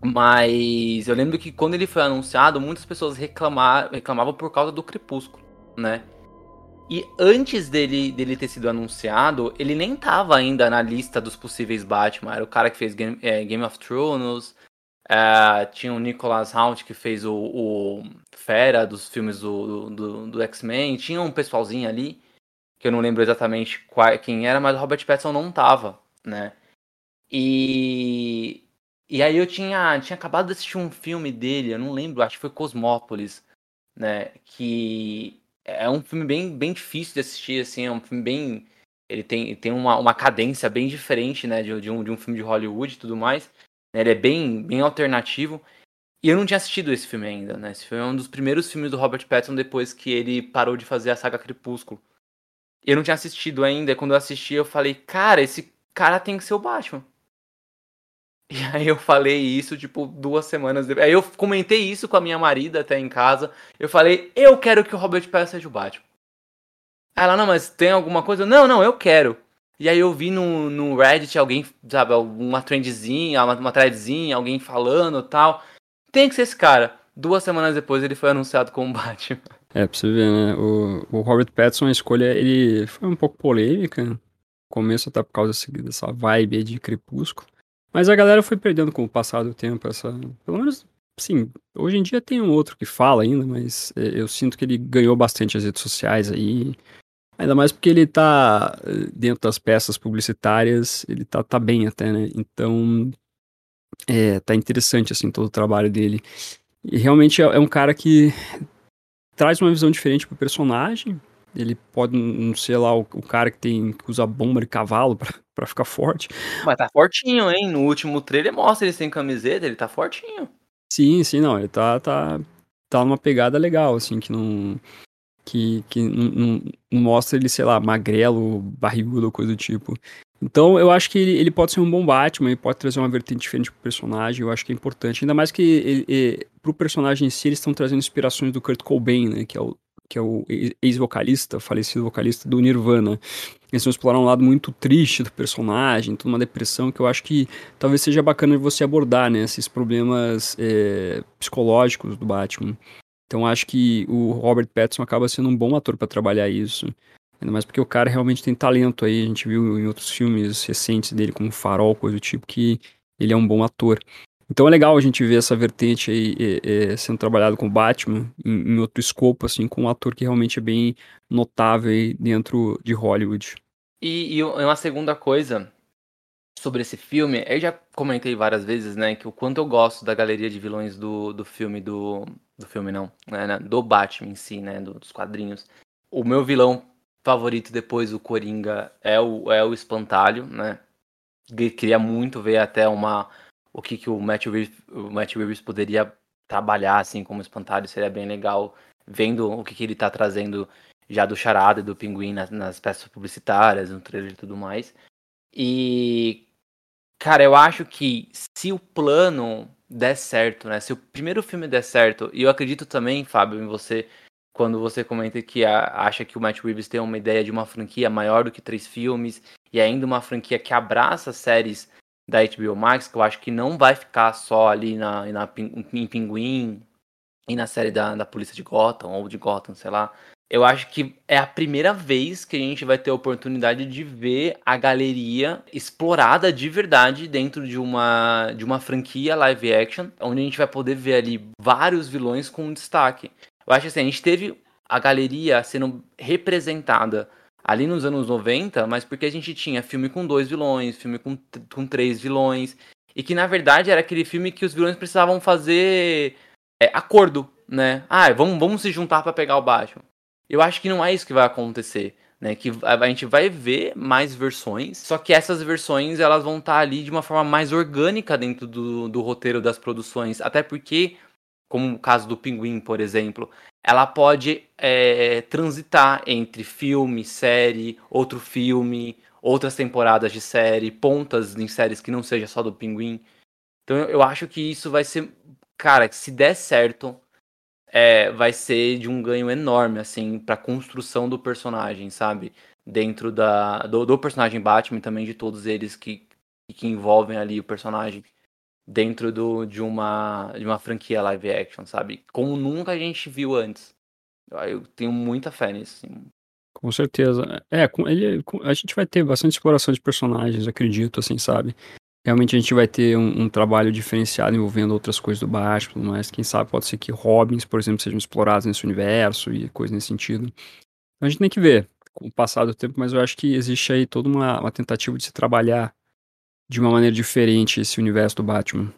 Mas eu lembro que quando ele foi anunciado, muitas pessoas reclamaram, reclamavam por causa do Crepúsculo, né? E antes dele, dele ter sido anunciado, ele nem tava ainda na lista dos possíveis Batman. Era o cara que fez Game, é, Game of Thrones. É, tinha o Nicholas Hoult que fez o, o Fera dos filmes do, do, do X-Men. Tinha um pessoalzinho ali, que eu não lembro exatamente qual, quem era, mas o Robert Pattinson não tava, né? E, e aí eu tinha, tinha acabado de assistir um filme dele, eu não lembro, acho que foi Cosmópolis, né? Que é um filme bem, bem difícil de assistir, assim, é um filme bem. ele tem, tem uma, uma cadência bem diferente, né, de, de, um, de um filme de Hollywood e tudo mais. Né, ele é bem, bem alternativo. E eu não tinha assistido esse filme ainda, né? Esse filme é um dos primeiros filmes do Robert Pattinson depois que ele parou de fazer a saga Crepúsculo. Eu não tinha assistido ainda, e quando eu assisti eu falei, cara, esse cara tem que ser o Batman. E aí eu falei isso, tipo, duas semanas depois. Aí eu comentei isso com a minha marida até em casa. Eu falei, eu quero que o Robert Pattinson seja o Batman. Ela, não, mas tem alguma coisa? Não, não, eu quero. E aí eu vi no, no Reddit alguém, sabe, uma trendzinha, uma, uma threadzinha, alguém falando tal. Tem que ser esse cara. Duas semanas depois ele foi anunciado como Batman. É, pra você ver, né? O, o Robert Pattinson, a escolha, ele foi um pouco polêmica. No começo até por causa dessa vibe de Crepúsculo. Mas a galera foi perdendo com o passar do tempo essa... Pelo menos, sim, hoje em dia tem um outro que fala ainda, mas é, eu sinto que ele ganhou bastante as redes sociais aí. Ainda mais porque ele tá eh, dentro das peças publicitárias, ele tá, tá bem até, né? Então, é, tá interessante, assim, todo o trabalho dele. E realmente é, é um cara que traz uma visão diferente pro personagem. Ele pode não ser lá o, o cara que tem que usa bomba de cavalo pra, pra ficar forte. Mas tá fortinho, hein? No último trailer mostra ele sem camiseta, ele tá fortinho. Sim, sim, não. Ele tá, tá, tá numa pegada legal, assim, que não que, que não, não, mostra ele, sei lá, magrelo, barrigudo ou coisa do tipo. Então eu acho que ele, ele, pode ser um bom Batman, ele pode trazer uma vertente diferente pro personagem, eu acho que é importante. Ainda mais que ele, ele, pro personagem em si, eles estão trazendo inspirações do Kurt Cobain, né, que é o, que é o ex-vocalista, falecido vocalista do Nirvana. Eles vão explorar um lado muito triste do personagem, toda uma depressão que eu acho que talvez seja bacana de você abordar, né, esses problemas é, psicológicos do Batman. Então acho que o Robert Pattinson acaba sendo um bom ator para trabalhar isso. Ainda mais porque o cara realmente tem talento aí. A gente viu em outros filmes recentes dele, como Farol, coisa do tipo, que ele é um bom ator. Então é legal a gente ver essa vertente aí é, é, sendo trabalhado com Batman em, em, outro escopo, assim, com um ator que realmente é bem notável aí dentro de Hollywood. E, e uma segunda coisa sobre esse filme, eu já comentei várias vezes, né, que o quanto eu gosto da galeria de vilões do, do filme do. Do filme não, né, né do Batman em si, né, do, dos quadrinhos. O meu vilão favorito depois do Coringa é o, é o Espantalho, né? Queria muito ver até uma. O que, que o Matt Reeves, o Matt Reeves poderia trabalhar assim como espantalho, seria bem legal vendo o que, que ele tá trazendo já do Charada e do Pinguim nas, nas peças publicitárias, no trailer e tudo mais. E Cara, eu acho que se o plano der certo, né? Se o primeiro filme der certo, e eu acredito também, Fábio, em você, quando você comenta que a, acha que o Matt Reeves tem uma ideia de uma franquia maior do que três filmes, e ainda uma franquia que abraça séries da HBO Max, que eu acho que não vai ficar só ali na, na, em Pinguim e na série da, da Polícia de Gotham, ou de Gotham, sei lá eu acho que é a primeira vez que a gente vai ter a oportunidade de ver a galeria explorada de verdade dentro de uma, de uma franquia live action, onde a gente vai poder ver ali vários vilões com destaque. Eu acho assim, a gente teve a galeria sendo representada ali nos anos 90, mas porque a gente tinha filme com dois vilões, filme com, com três vilões, e que na verdade era aquele filme que os vilões precisavam fazer é, acordo, né? Ah, vamos, vamos se juntar para pegar o Batman. Eu acho que não é isso que vai acontecer. Né, que a gente vai ver mais versões, só que essas versões elas vão estar tá ali de uma forma mais orgânica dentro do, do roteiro das produções, até porque, como o caso do Pinguim, por exemplo, ela pode é, transitar entre filme, série, outro filme, outras temporadas de série, pontas em séries que não seja só do Pinguim. Então eu, acho que isso vai ser, cara, se der certo, é, vai ser de um ganho enorme, assim, pra construção do personagem, sabe? Dentro da, do, do personagem Batman também de todos eles que, que envolvem ali o personagem dentro do, de, uma, de uma franquia live action, sabe? Como nunca a gente viu antes. Eu tenho muita fé nisso, assim. Com certeza. É, ele, a gente vai ter bastante exploração de personagens, acredito, assim, sabe? realmente a gente vai ter um, um, trabalho diferenciado envolvendo outras coisas do Batman, mas quem sabe pode ser que Robins, por exemplo, sejam explorados nesse universo e coisas nesse sentido. Então a gente tem que ver com o passar do tempo, mas eu acho que existe aí toda uma, uma tentativa de se trabalhar de uma maneira diferente esse universo do Batman.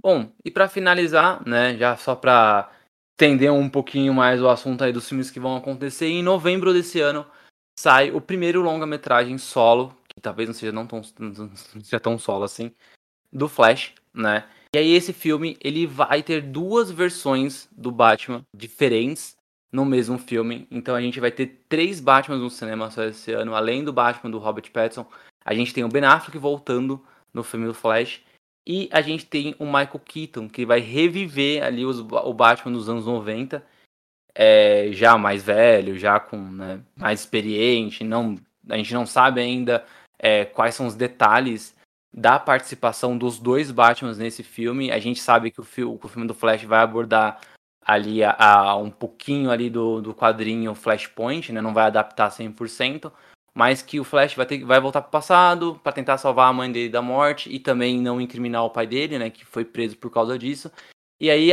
Bom, e para finalizar, né, já só para entender um pouquinho mais o assunto aí dos filmes que vão acontecer, em novembro desse ano sai o primeiro longa-metragem solo, que talvez não seja não tão, não seja tão solo assim, do Flash, né? E aí esse filme, ele vai ter duas versões do Batman diferentes no mesmo filme. Então a gente vai ter três Batmans no cinema só esse ano, além do Batman do Robert Pattinson. A gente tem o Ben Affleck voltando no filme do Flash. E a gente tem o Michael Keaton, que vai reviver ali os, o Batman dos anos 90. É, já mais velho, já com né, mais experiente. Não, a gente não sabe ainda é, quais são os detalhes da participação dos dois Batmans nesse filme. A gente sabe que o, o filme do Flash vai abordar ali a, a, um pouquinho ali do, do quadrinho Flashpoint, né? Não vai adaptar 100%, mas que o Flash vai, ter, vai voltar para o passado para tentar salvar a mãe dele da morte e também não incriminar o pai dele, né? Que foi preso por causa disso. E aí,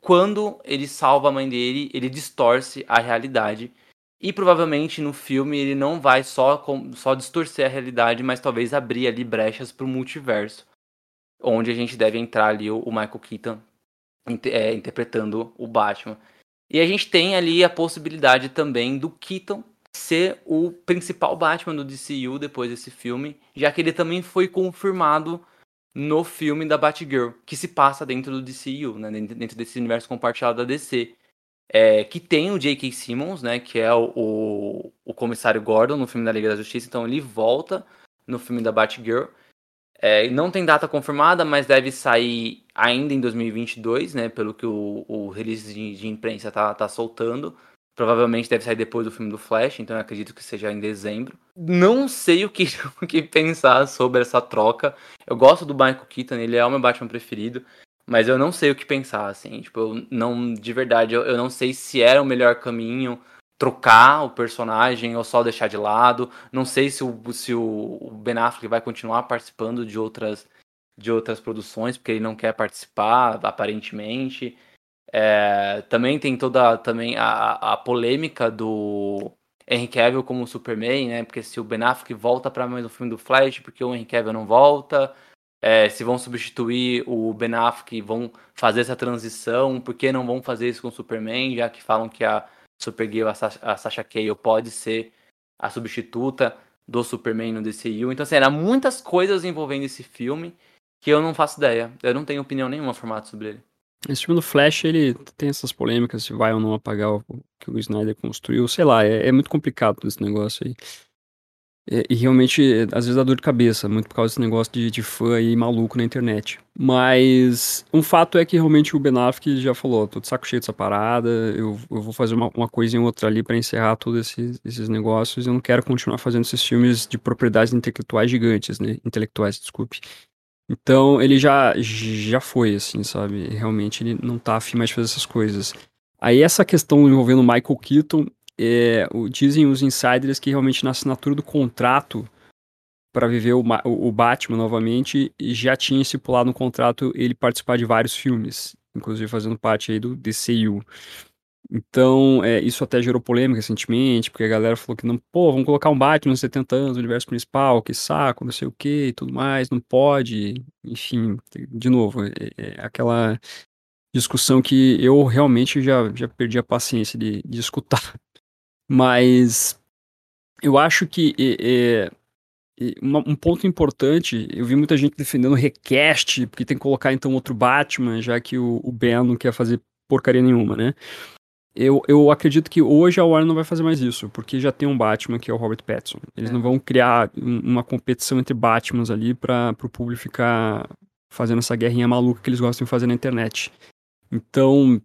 quando ele salva a mãe dele, ele distorce a realidade e provavelmente no filme ele não vai só, só distorcer a realidade, mas talvez abrir ali brechas para o multiverso. Onde a gente deve entrar ali o Michael Keaton é, interpretando o Batman. E a gente tem ali a possibilidade também do Keaton ser o principal Batman do DCU depois desse filme, já que ele também foi confirmado no filme da Batgirl, que se passa dentro do DCU, né, dentro desse universo compartilhado da DC é, que tem o J.K. Simmons, né, que é o, o, o, comissário Gordon no filme da Liga da Justiça, então ele volta no filme da Batgirl. É, não tem data confirmada, mas deve sair ainda em 2022, né, pelo que o, o release de, de, imprensa tá, tá soltando. Provavelmente deve sair depois do filme do Flash, então eu acredito que seja em dezembro. Não sei o que, o que pensar sobre essa troca. Eu gosto do Michael Keaton, ele é o meu Batman preferido. Mas eu não sei o que pensar, assim. Tipo, eu não. De verdade, eu, eu não sei se era o melhor caminho trocar o personagem ou só deixar de lado. Não sei se o, se o Ben Affleck vai continuar participando de outras, de outras produções, porque ele não quer participar, aparentemente. É, também tem toda também a, a polêmica do Henry Cavill como Superman, né? Porque se o Ben Affleck volta para mais um filme do Flash, porque o Henry Cavill não volta é, se vão substituir o Ben Affleck, vão fazer essa transição, por que não vão fazer isso com o Superman, já que falam que a Supergirl, a, Sasha, a Sasha Cale, pode ser a substituta do Superman no DCU. Então, assim, eram muitas coisas envolvendo esse filme que eu não faço ideia. Eu não tenho opinião nenhuma formada sobre ele. Esse filme do Flash, ele tem essas polêmicas se vai ou não apagar o que o Snyder construiu. Sei lá, é, é muito complicado esse negócio aí. É, e realmente, às vezes dá dor de cabeça, muito por causa desse negócio de, de fã aí maluco na internet. Mas um fato é que realmente o Ben Affleck já falou, tô de saco cheio dessa parada, eu, eu vou fazer uma, uma coisa em outra ali para encerrar todos esses, esses negócios, eu não quero continuar fazendo esses filmes de propriedades intelectuais gigantes, né? Intelectuais, desculpe. Então ele já, já foi, assim, sabe? Realmente ele não tá afim mais de fazer essas coisas. Aí essa questão envolvendo Michael Keaton, é, o, dizem os insiders que realmente na assinatura do contrato para viver o, o, Batman novamente já tinha estipulado no contrato ele participar de vários filmes, inclusive fazendo parte aí do DCU. Então, é, isso até gerou polêmica recentemente, porque a galera falou que não, pô, vamos colocar um Batman nos 70 anos no universo principal, que saco, não sei o que e tudo mais, não pode. Enfim, de novo, é, é aquela discussão que eu realmente já, já perdi a paciência de, de escutar. Mas eu acho que é, é, um ponto importante, eu vi muita gente defendendo request, porque tem que colocar então outro Batman, já que o, o Ben não quer fazer porcaria nenhuma, né? Eu, eu acredito que hoje a Warner não vai fazer mais isso, porque já tem um Batman que é o Robert Pattinson. Eles é. não vão criar uma competição entre Batmans ali para o público ficar fazendo essa guerrinha maluca que eles gostam de fazer na internet. Então,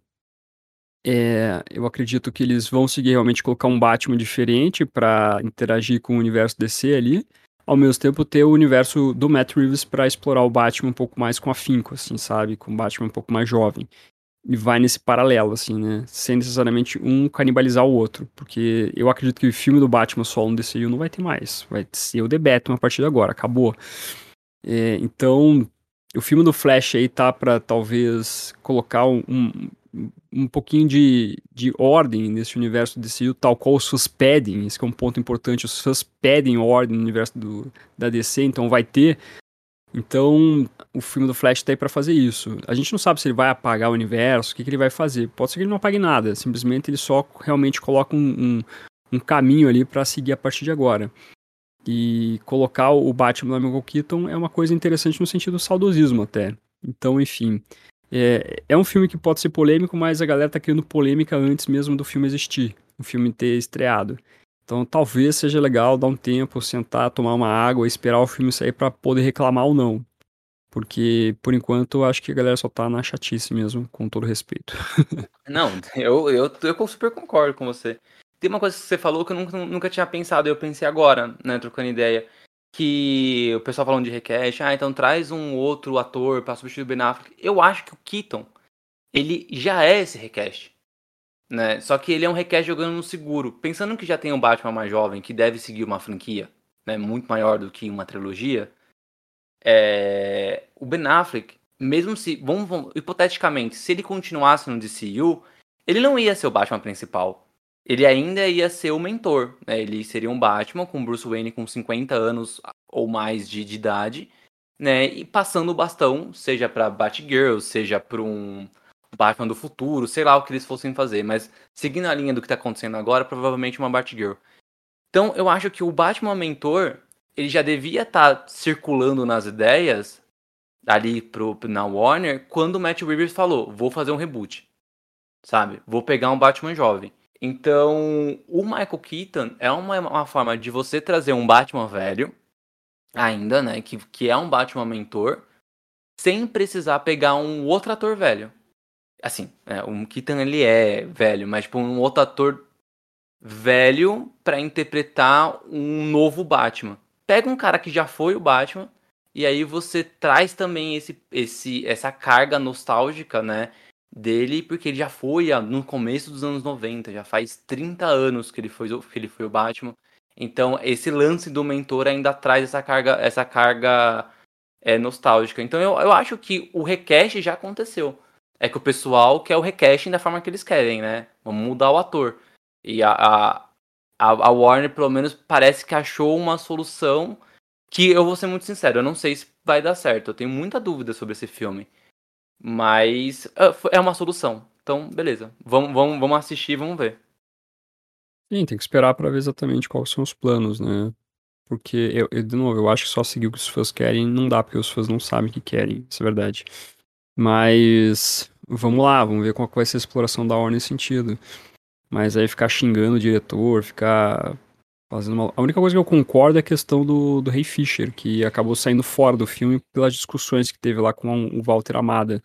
é, eu acredito que eles vão seguir realmente colocar um Batman diferente para interagir com o universo DC ali, ao mesmo tempo ter o universo do Matt Reeves para explorar o Batman um pouco mais com afinco, assim, sabe, com o Batman um pouco mais jovem. E vai nesse paralelo, assim, né, sem necessariamente um canibalizar o outro, porque eu acredito que o filme do Batman solo no DCU não vai ter mais, vai ser o The Batman a partir de agora, acabou. É, então, o filme do Flash aí tá para talvez colocar um, um pouquinho de, de ordem nesse universo DCU, tal qual os fãs pedem, esse é um ponto importante, os fãs pedem ordem no universo do, da DC, então vai ter. Então, o filme do Flash tá aí pra fazer isso. A gente não sabe se ele vai apagar o universo, o que, que ele vai fazer. Pode ser que ele não apague nada, simplesmente ele só realmente coloca um, um, um caminho ali para seguir a partir de agora. E colocar o Batman no Michael Keaton é uma coisa interessante no sentido do saudosismo até. Então, enfim, é, é um filme que pode ser polêmico, mas a galera tá criando polêmica antes mesmo do filme existir, o filme ter estreado. Então, talvez seja legal dar um tempo, sentar, tomar uma água, esperar o filme sair para poder reclamar ou não. Porque, por enquanto, eu acho que a galera só tá na chatice mesmo, com todo respeito. Não, eu, eu, eu super concordo com você. Tem uma coisa que você falou que eu nunca, nunca tinha pensado, eu pensei agora, né, trocando ideia. Que o pessoal falando de request, ah, então traz um outro ator para substituir o Ben Affleck. Eu acho que o Keaton, ele já é esse request. Né? Só que ele é um request jogando no seguro. Pensando que já tem um Batman mais jovem que deve seguir uma franquia né, muito maior do que uma trilogia, é... o Ben Affleck, mesmo se, vamos, vamos, hipoteticamente, se ele continuasse no DCU, ele não ia ser o Batman principal. Ele ainda ia ser o mentor. Né? Ele seria um Batman com Bruce Wayne com 50 anos ou mais de, de idade, né? E passando o bastão, seja para Batgirl, seja para um Batman do futuro, sei lá o que eles fossem fazer, mas seguindo a linha do que tá acontecendo agora, provavelmente uma Batgirl. Então, eu acho que o Batman mentor, ele já devia estar tá circulando nas ideias ali pro, na Warner quando o Matt Reeves falou: "Vou fazer um reboot". Sabe? Vou pegar um Batman jovem. Então, o Michael Keaton é uma, uma forma de você trazer um Batman velho, ainda, né? Que, que é um Batman mentor, sem precisar pegar um outro ator velho. Assim, é, o Keaton ele é velho, mas tipo, um outro ator velho para interpretar um novo Batman. Pega um cara que já foi o Batman e aí você traz também esse, esse, essa carga nostálgica, né? dele, porque ele já foi no começo dos anos 90, já faz 30 anos que ele foi, que ele foi o Batman. Então, esse lance do mentor ainda traz essa carga, essa carga é, nostálgica. Então, eu, eu acho que o request já aconteceu. É que o pessoal quer o recasting da forma que eles querem, né? Vamos mudar o ator. E a, a, a Warner, pelo menos, parece que achou uma solução que eu vou ser muito sincero, eu não sei se vai dar certo. Eu tenho muita dúvida sobre esse filme. Mas ah, é uma solução. Então, beleza. Vamos, vamos, vamos assistir vamos ver. Sim, tem que esperar para ver exatamente quais são os planos, né? Porque, eu, eu, de novo, eu acho que só seguir o que os fãs querem não dá, porque os fãs não sabem o que querem, isso é verdade. Mas vamos lá, vamos ver qual vai ser a exploração da Warner nesse sentido. Mas aí ficar xingando o diretor, ficar fazendo uma... A única coisa que eu concordo é a questão do, do Ray Fisher, que acabou saindo fora do filme pelas discussões que teve lá com o Walter Amada.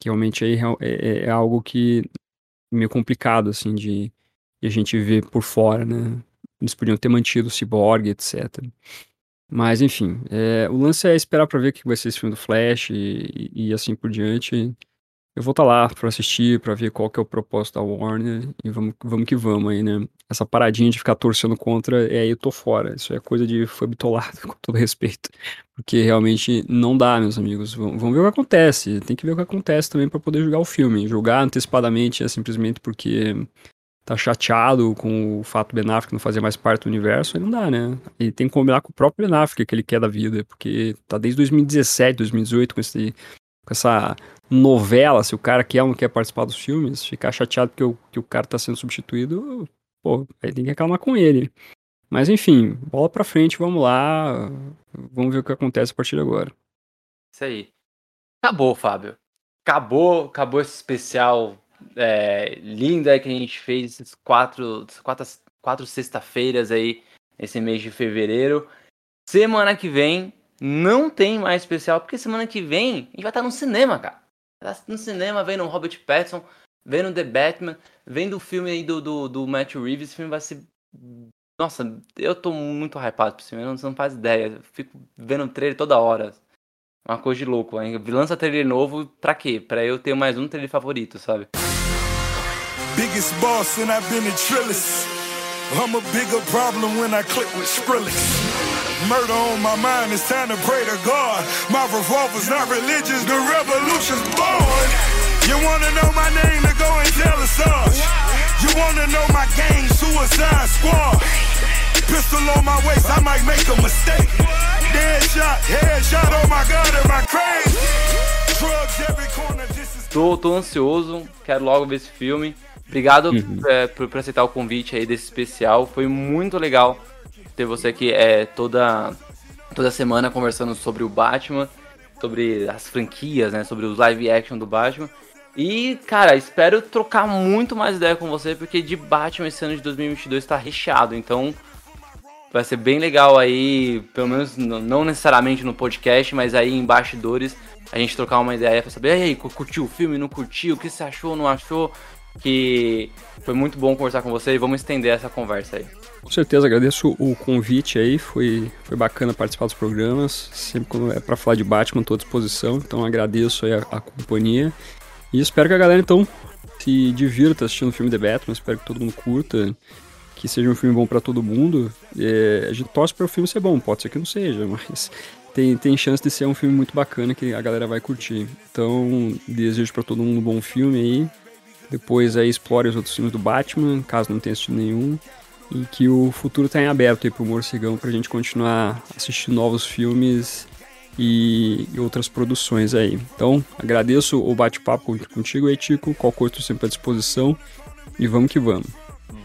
Que realmente aí é, é, é algo que meio complicado, assim, de, de, a gente ver por fora, né? Eles podiam ter mantido o Cyborg, etc. Mas, enfim, é, o lance é esperar pra ver o que vai ser esse filme do Flash e, e, assim por diante. Eu vou estar tá lá para assistir, para ver qual que é o propósito da Warner e vamos, vamos que vamos aí, né? Essa paradinha de ficar torcendo contra, é aí eu tô fora. Isso é coisa de foi bitolado, com todo respeito. Porque realmente não dá, meus amigos. Vamos, vamos ver o que acontece. Tem que ver o que acontece também para poder jogar o filme. Jogar antecipadamente é simplesmente porque tá chateado com o fato do Ben Affleck não fazer mais parte do universo, aí não dá, né? Ele tem que combinar com o próprio Ben Affleck que ele quer da vida, porque tá desde 2017, 2018 com esse com essa novela, se o cara quer ou não quer participar dos filmes, ficar chateado porque o, que o cara tá sendo substituído, pô, aí tem que reclamar com ele. Mas enfim, bola pra frente, vamos lá, vamos ver o que acontece a partir de agora. Isso aí. Acabou, Fábio. Acabou, acabou esse especial é, lindo aí que a gente fez, esses quatro, quatro, quatro sexta-feiras aí, esse mês de fevereiro. Semana que vem não tem mais especial, porque semana que vem a gente vai estar no cinema, cara. Tá no cinema, vendo o Robert Pattinson, vendo The Batman, vendo o filme aí do, do, do Matt Reeves. Esse filme vai ser. Nossa, eu tô muito hypado pro filme, você não faz ideia. Eu fico vendo o trailer toda hora. Uma coisa de louco. Hein? Lança trailer novo pra quê? Pra eu ter mais um trailer favorito, sabe? Biggest boss and I've been a trillist. I'm a bigger problem when I click with Skrillex. Murder on my mind, it's time to pray to God. My revolver's not religious, the revolution's born. You wanna know my name, to go and tell us. You wanna know my gang, Suicide Squad. Pistol on my waist, I might make a mistake. Dead shot, head shot, oh my god, am I crazy? Drugs every corner, this is... Tô, tô ansioso, quero logo ver esse filme. Obrigado uhum. é, por, por, aceitar o convite aí desse especial. Foi muito legal ter você aqui é, toda, toda semana conversando sobre o Batman, sobre as franquias, né? Sobre os live action do Batman. E, cara, espero trocar muito mais ideia com você, porque de Batman esse ano de 2022 está recheado. Então, vai ser bem legal aí, pelo menos não necessariamente no podcast, mas aí em bastidores, a gente trocar uma ideia pra saber, aí, curtiu o filme, não curtiu, o que você achou, não achou? Que foi muito bom conversar com você e vamos estender essa conversa aí. Com certeza, agradeço o convite aí, foi, foi bacana participar dos programas, sempre quando é para falar de Batman, estou à disposição, então agradeço aí a, a companhia e espero que a galera, então, se divirta assistindo o filme The Batman. Espero que todo mundo curta, que seja um filme bom para todo mundo. É, a gente torce para o filme ser bom, pode ser que não seja, mas tem, tem chance de ser um filme muito bacana que a galera vai curtir. Então, desejo para todo mundo um bom filme aí. Depois aí explore os outros filmes do Batman, caso não tenha assistido nenhum. E que o futuro tá em aberto aí pro Morcegão pra gente continuar assistindo novos filmes e, e outras produções aí. Então, agradeço o bate-papo contigo aí, Tico. Qualquer coisa, sempre à disposição. E vamos que vamos.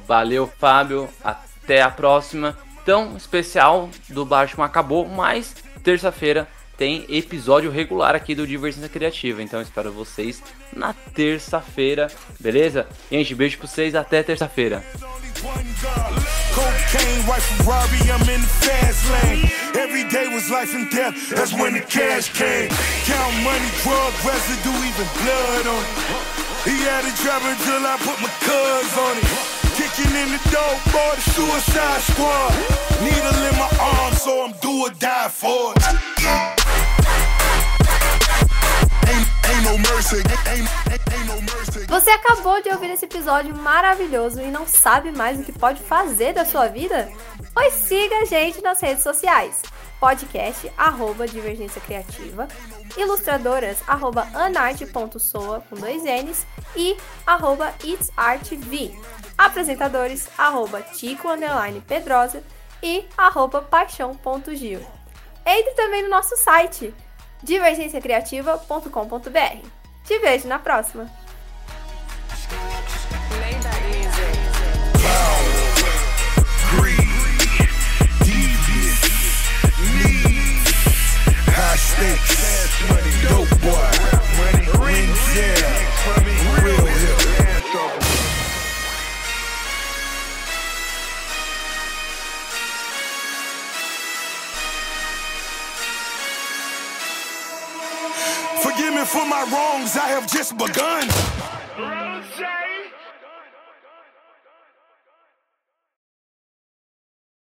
Valeu, Fábio. Até a próxima. Então, especial do Batman acabou, mas terça-feira tem episódio regular aqui do Divergência Criativa. Então, espero vocês na terça-feira, beleza? Gente, beijo pra vocês. Até terça-feira. Cocaine, I'm in the fast lane. Every day was life and death, that's when the cash came. Count money, drug residue, even blood on it. He had a driver until I put my cuz on it. Kicking in the door, boy, the suicide squad. Needle in my arm, so I'm do or die for it. Você acabou de ouvir esse episódio maravilhoso e não sabe mais o que pode fazer da sua vida? Pois siga a gente nas redes sociais. Podcast, arroba Divergência Criativa, ilustradoras, arroba anarte.soa, com dois N's, e arroba itsartv. Apresentadores, arroba Tico, Pedrosa, e arroba paixão.gil. Entre também no nosso site, divergenciacriativa.com.br. Te vejo na próxima! Dope boy. Real For my wrongs, I have just begun. Rose.